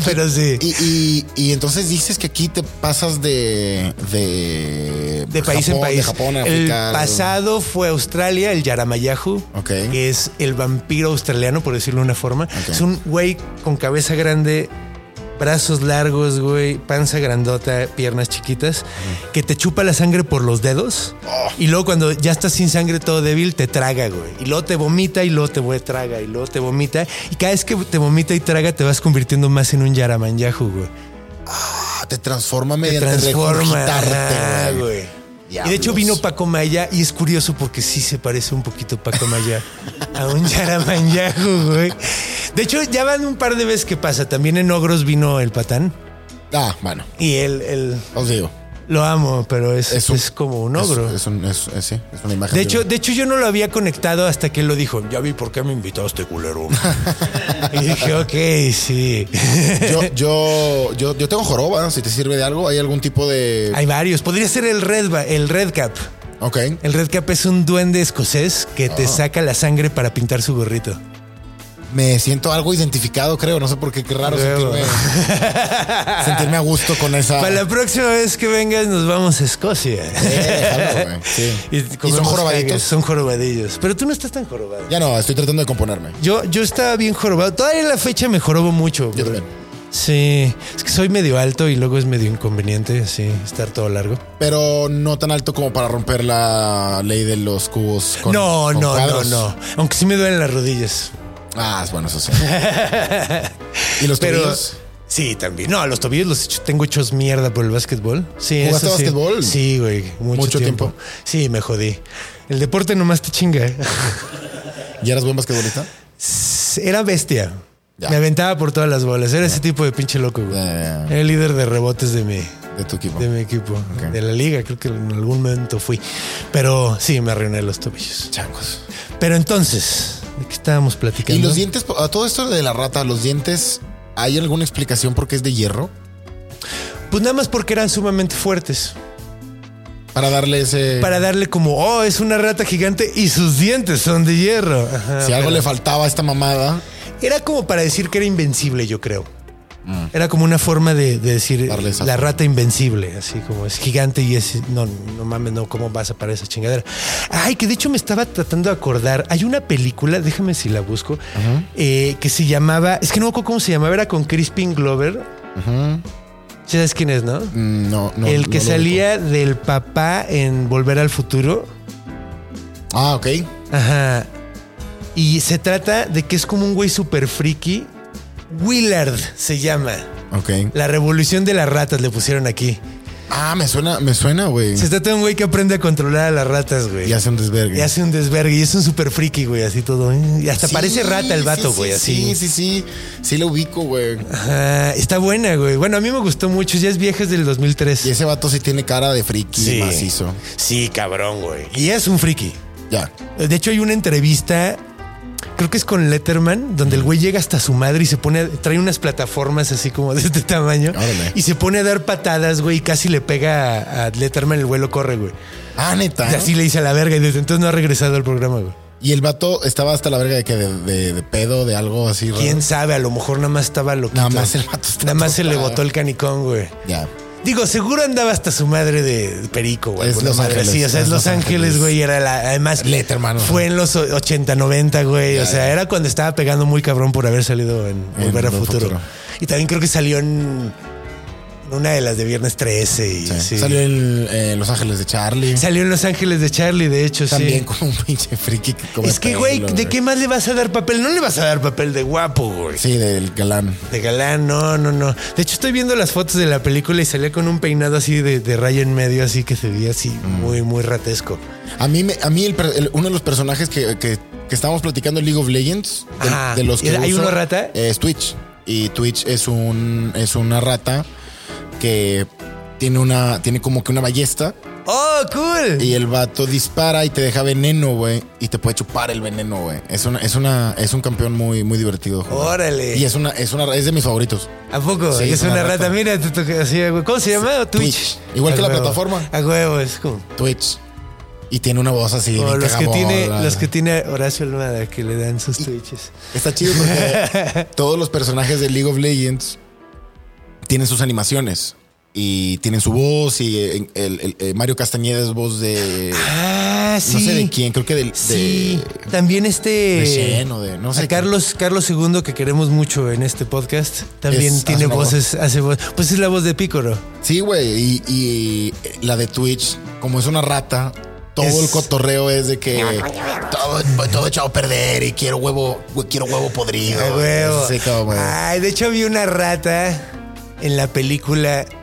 [laughs] Pero sí. Y, y, y entonces dices que aquí te pasas de. De, De país en país. De Japón, el África. pasado fue Australia, el Yaramayahu, Ok. que es el vampiro australiano, por decirlo de una forma. Es un güey con cabeza grande, brazos largos, güey, panza grandota, piernas chiquitas, que te chupa la sangre por los dedos. Oh. Y luego cuando ya estás sin sangre todo débil, te traga, güey. Y luego te vomita y luego te traga y luego te vomita. Y cada vez que te vomita y traga, te vas convirtiendo más en un Yaramanyahu, güey. Ah, te transforma Te mediante transforma. regurgitarte, ajá, güey. Y de hecho vino Paco Maya y es curioso porque sí se parece un poquito Paco Maya a un Yaramanyahu, güey. De hecho, ya van un par de veces que pasa. También en Ogros vino el patán Ah, bueno. y él, él Os digo. lo amo, pero es, Es es, un- como un ogro. es un- es- es- sí, es una imagen. de hecho, de hecho, yo no lo había conectado hasta que él lo dijo. Ya vi por qué me invitaste, culero. [laughs] y dije, ok, sí. yo, yo, yo, yo tengo joroba, si te sirve de algo. ¿Hay algún tipo de. Hay varios. Podría ser el red, el red cap. Ok. El red cap es un duende escocés que te saca la sangre para pintar su gorrito. Me siento algo identificado, creo. No sé por qué, qué raro sentirme, [laughs] sentirme a gusto con esa. Para la próxima vez que vengas nos vamos a Escocia. Eh. Sí. [laughs] ¿Y son jorobaditos? cagues. Son jorobadillos. Pero tú no estás tan jorobado. Ya no, estoy tratando de componerme. Yo, yo estaba bien jorobado. Todavía en la fecha me jorobo mucho. Yo también. Sí, es que soy medio alto y luego es medio inconveniente así estar todo largo. Pero no tan alto como para romper la ley de los cubos. Con, no, con no, no, no. Aunque sí me duelen las rodillas. Ah, bueno, eso sí. [laughs] ¿Y los Pero tobillos? sí, también. No, los tobillos los hecho- tengo hechos mierda por el básquetbol. Sí, ¿Jugaste eso sí. básquetbol? Sí, güey. Mucho, Mucho tiempo. tiempo. Sí, me jodí. El deporte nomás te chinga. ¿Y eras buen basquetbolista? Era bestia. Ya. Me aventaba por todas las bolas. Era ese tipo de pinche loco, güey. Ya. Era el líder de rebotes de mi, De tu equipo. de mi equipo. De la liga, creo que en algún momento fui. Pero sí, me arruiné los tobillos. Changos. Pero entonces, ¿de qué estábamos platicando? ¿Y los dientes? A todo esto de la rata, los dientes, ¿hay alguna explicación por qué es de hierro? Pues nada más porque eran sumamente fuertes. Para darle ese. Para darle como, oh, es una rata gigante y sus dientes son de hierro. Ajá, si algo pero- le faltaba a esta mamada. Era como para decir que era invencible, yo creo. Era como una forma de, de decir Mm. La forma. rata invencible, así como es gigante y es. No, no mames, no, ¿cómo vas a parar esa chingadera? Ay, que de hecho me estaba tratando de acordar. Hay una película, déjame si la busco, eh, que se llamaba. Es que no me acuerdo cómo se llamaba, era con Crispin Glover. ¿Sí ¿Sabes quién es, no? Mm, No, no. el que no salía del papá en Volver al Futuro. Ah, ok. Ajá. Y se trata de que es como un güey super friki. Willard se llama. Ok. La revolución de las ratas le pusieron aquí. Ah, me suena, me suena, güey. Se trata de un güey que aprende a controlar a las ratas, güey. Y hace un desvergue. Y hace un desvergue. Y es un super friki, güey, así todo. Y hasta Sí, parece rata el vato, sí, güey, sí, así. Sí, sí, sí. Sí lo ubico, güey. Ajá, está buena, güey. Bueno, a mí me gustó mucho. Ya es vieja, es del 2003. Y ese vato sí tiene cara de friki Sí. macizo. Sí, cabrón, güey. Y es un friki. Ya. De hecho, hay una entrevista, creo que es con Letterman, donde el güey llega hasta su madre y se pone, a- trae unas plataformas así como de este tamaño Órale. y se pone a dar patadas, güey, y casi le pega a, a Letterman, el güey lo corre, güey. Ah, neta. Y así le dice a la verga y desde entonces no ha regresado al programa, güey. Y el vato estaba hasta la verga de que de, de- de pedo, de algo así. raro. ¿Quién sabe? A lo mejor nada más estaba loquito. Nada más el vato Nada más se le botó el canicón, güey. Ya. Digo, seguro andaba hasta su madre de perico, güey. Es Los madre Ángeles. O sea, es Los Ángeles, güey. Era la. Además, Letterman, ajá. fue en los 80, 90, güey. Ya, o sea, ya. era cuando estaba pegando muy cabrón por haber salido en Volver a Futuro. Futuro. Y también creo que salió en una de las de Viernes 13. Y Sí. sí. Salió en eh, Los Ángeles de Charlie. Salió en Los Ángeles de Charlie, de hecho, También sí. como un [laughs] pinche friki que come Es que, güey, ¿de qué más le vas a dar papel? No le vas a dar papel de guapo, güey. Sí, del galán. De galán, no, no, no. De hecho, estoy viendo las fotos de la película y salía con un peinado así de, de raya en medio, así que se veía así Mm. muy, muy ratesco. A mí, me- a mí el uno de los personajes que, que, que estábamos platicando en League of Legends, de los que ¿Hay uso, uno rata? Es Twitch. Y Twitch es un es una rata que tiene una tiene como que una ballesta ¡Oh, cool! y el vato dispara y te deja veneno, güey, y te puede chupar el veneno, güey. Es una es una es un campeón muy muy divertido. jugar. Órale. Y es una es una es de mis favoritos. ¿A poco? Sí, es es una una rata. rata. Mira, te toca así. ¿Cómo se llama? Twitch. Twitch. Igual A que la plataforma. A huevo, es como. Twitch. Y tiene una voz así. como los que, tiene, los que tiene Horacio Almada que le dan sus Twitches. Está chido porque [laughs] todos los personajes de League of Legends tienen sus animaciones y tienen su voz y eh, el, el- eh, Mario Castañeda es voz de Ah, sí. no sé de quién, creo que del Sí. de, También este. de Shen o de no sé a Carlos, Carlos II, que queremos mucho en este podcast, también Es- tiene hace voces, hace voz. Pues es la voz de Pícoro. Sí, güey, y, y la de Twitch, como es una rata, todo Es- el cotorreo es de que todo, todo echado a perder y quiero huevo, quiero huevo podrido. A huevo. Sí, como, Ay, de hecho vi una rata en la película. [sighs]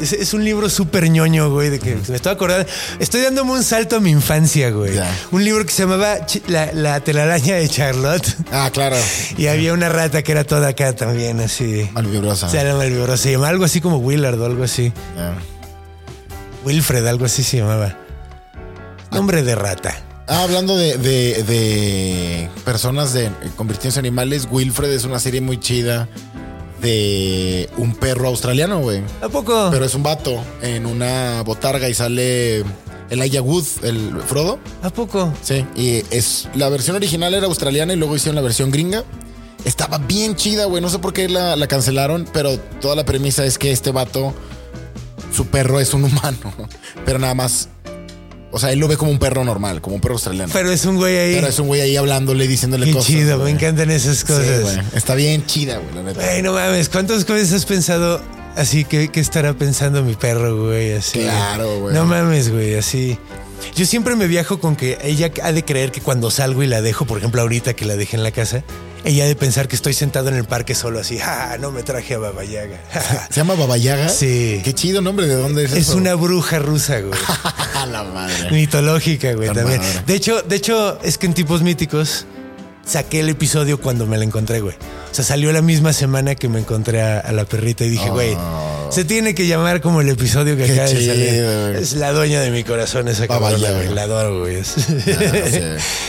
Es, es un libro súper ñoño, güey, de que me estoy acordando. Estoy dándome un salto a mi infancia, güey. Ya. Un libro que se llamaba Ch- La, la telaraña de Charlotte. Ah, claro. Y había una rata que era toda acá también, así. Malvibrosa. Se llama el libro. Se llama algo así como Willard o algo así. Ya. Wilfred, algo así se llamaba. Nombre de rata. Ah, hablando de, de- de personas de convirtiéndose en animales, Wilfred es una serie muy chida de un perro australiano, güey. ¿A poco? Pero es un vato en una botarga y sale el Elijah Wood, el Frodo. ¿A poco? Sí, y es la versión original era australiana y luego hicieron la versión gringa. Estaba bien chida, güey. No sé por qué la, la cancelaron, pero toda la premisa es que este vato, su perro es un humano, [laughs] pero nada más. O sea, él lo ve como un perro normal, como un perro australiano. Pero es un güey ahí. Pero es un güey ahí hablándole, diciéndole Qué cosas. chido, güey. me encantan esas Sí, cosas. güey. Está bien chida, güey, la neta. Güey, no mames, ¿cuántas veces has pensado así que, que estará pensando mi perro, güey? Así. Claro, güey. No mames, güey, así. Yo siempre me viajo con que ella ha de creer que cuando salgo y la dejo, por ejemplo, ahorita que la dejé en la casa, ella de pensar que estoy sentado en el parque solo así, ja, no me traje a Babayaga. ja, [laughs] ja". [laughs] ¿Se llama Babayaga? Sí. Qué chido nombre, ¿de dónde es Es eso? una bruja rusa, güey. [laughs] La madre. Mitológica, güey, también. madre. De hecho, de hecho, es que en tipos míticos saqué el episodio cuando me la encontré, güey. O sea, salió la misma semana que me encontré a, a la perrita y dije, güey, se tiene que llamar como el episodio que. Qué acaba de chido, salir. güey. Es la dueña de mi corazón esa Baba cabrona, güey. La adoro, güey. Es, [laughs] sí.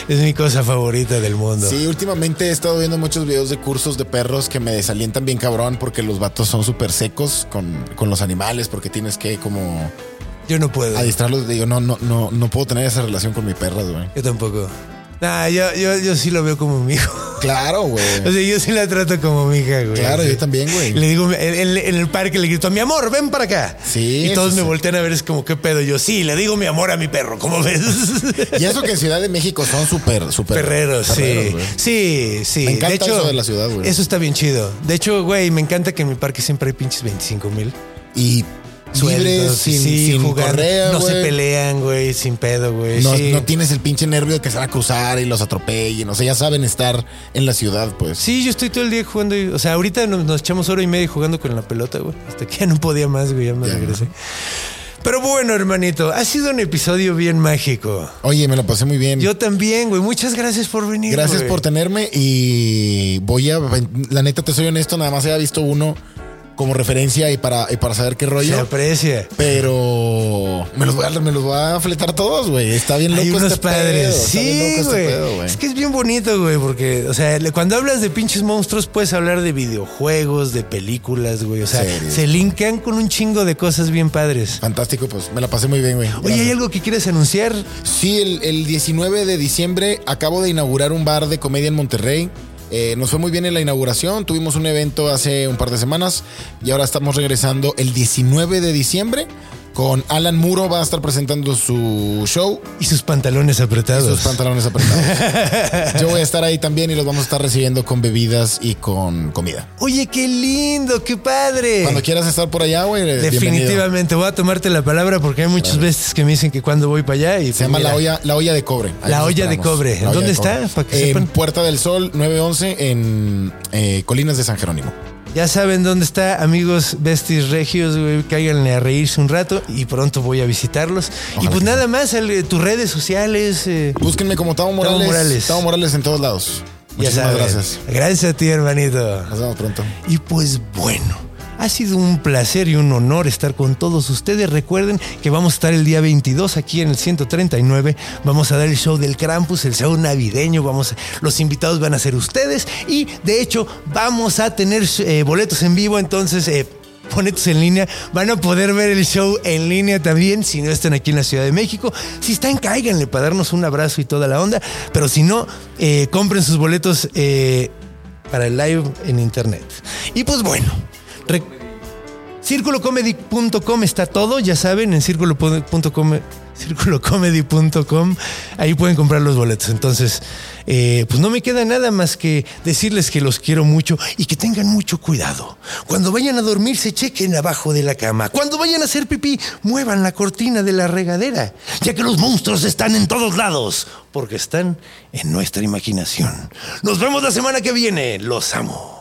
es mi cosa favorita del mundo. Sí, últimamente he estado viendo muchos videos de cursos de perros que me desalientan bien cabrón porque los vatos son súper secos con, con los animales porque tienes que como Yo no puedo. adiestrarlos. Digo, no, no, no, no puedo tener esa relación con mi perra, güey. Yo tampoco. Nah, yo, yo, yo sí lo veo como mi hijo. Claro, güey. [laughs] O sea, yo sí la trato como mi hija, güey. Claro, Sí. yo también, güey. Le digo, en, en- en el parque le grito, mi amor, ven para acá. Sí, Y todos sí, me voltean a ver, es como, ¿qué pedo? Yo, sí, le digo mi amor a mi perro, ¿cómo ves? [laughs] Y eso que en Ciudad de México son súper, súper. Perreros, perreros, sí. Sí, sí. Me encanta eso de la ciudad, güey. Eso está bien chido. De hecho, güey, me encanta que en mi parque siempre hay pinches 25 mil. Y libres, sin, sin correa, No se pelean, güey, sin pedo, güey. No, sí. no tienes el pinche nervio de que se van a cruzar y los atropellen. O sea, ya saben estar en la ciudad, pues. Sí, yo estoy todo el día jugando. y- o sea, ahorita nos, nos echamos hora y media jugando con la pelota, güey. Hasta que ya no podía más, güey, ya me Ya. regresé. Pero bueno, hermanito, ha sido un episodio bien mágico. Oye, me lo pasé muy bien. Yo también, güey. Muchas gracias por venir. Gracias güey. por tenerme y voy a, la neta te soy honesto, nada más había visto uno como referencia y para, y para saber qué Se rollo. aprecia. Pero me los voy a, me los voy a fletar todos, güey. Está bien loco Hay unos este padres. pedo, está bien sí, loco este güey. pedo, güey. es que es bien bonito, güey, porque, o sea, cuando hablas de pinches monstruos, puedes hablar de videojuegos, de películas, güey. O sea, Series. se linkean con un chingo de cosas bien padres. Fantástico, pues me la pasé muy bien, güey. Oye. ¿hay algo que quieres anunciar? Sí, el, el 19 de diciembre acabo de inaugurar un bar de comedia en Monterrey. Eh, nos fue muy bien en la inauguración, tuvimos un evento hace un par de semanas y ahora estamos regresando el 19 de diciembre con Alan Muro, va a estar presentando su show Y sus pantalones y apretados. sus pantalones apretados. [laughs] Yo voy a estar ahí también y los vamos a estar recibiendo con bebidas y con comida. Oye, qué lindo, qué padre. Cuando quieras estar por allá, güey, bienvenido. Definitivamente voy a tomarte la palabra porque hay muchas veces que me dicen que cuando voy para allá y Se llama la olla, la olla de cobre. Ahí La olla de cobre. La ¿Dónde de está? cobre. En sepan. Puerta del Sol 911 en eh, Colinas de San Jerónimo. Ya saben dónde está, amigos Besties Regios, güey, cáiganle a reírse un rato y pronto voy a visitarlos. y pues nada más, el- tus redes sociales. eh, Búsquenme como Tavo Morales. Morales. Tavo Morales en todos lados. ya Muchísimas saben. gracias. Gracias a ti, hermanito. Nos vemos pronto. Y pues bueno, ha sido un placer y un honor estar con todos ustedes. Recuerden que vamos a estar el día 22 aquí en el 139. Vamos a dar el show del Krampus, el show navideño. Vamos, los invitados van a ser ustedes y de hecho vamos a tener eh, boletos en vivo. Entonces, eh, en línea. Van a poder ver el show en línea también si no están aquí en la Ciudad de México. Si están, cáiganle para darnos un abrazo y toda la onda. Pero si no, eh, compren sus boletos eh, para el live en internet. Y pues bueno, re- Círculocomedy.com está todo, ya saben, en círculo.com círculocomedy.com ahí pueden comprar los boletos. Entonces, eh, pues no me queda nada más que decirles que los quiero mucho y que tengan mucho cuidado. Cuando vayan a dormir, se chequen abajo de la cama. Cuando vayan a hacer pipí, muevan la cortina de la regadera, ya que los monstruos están en todos lados, porque están en nuestra imaginación. Nos vemos la semana que viene. Los amo.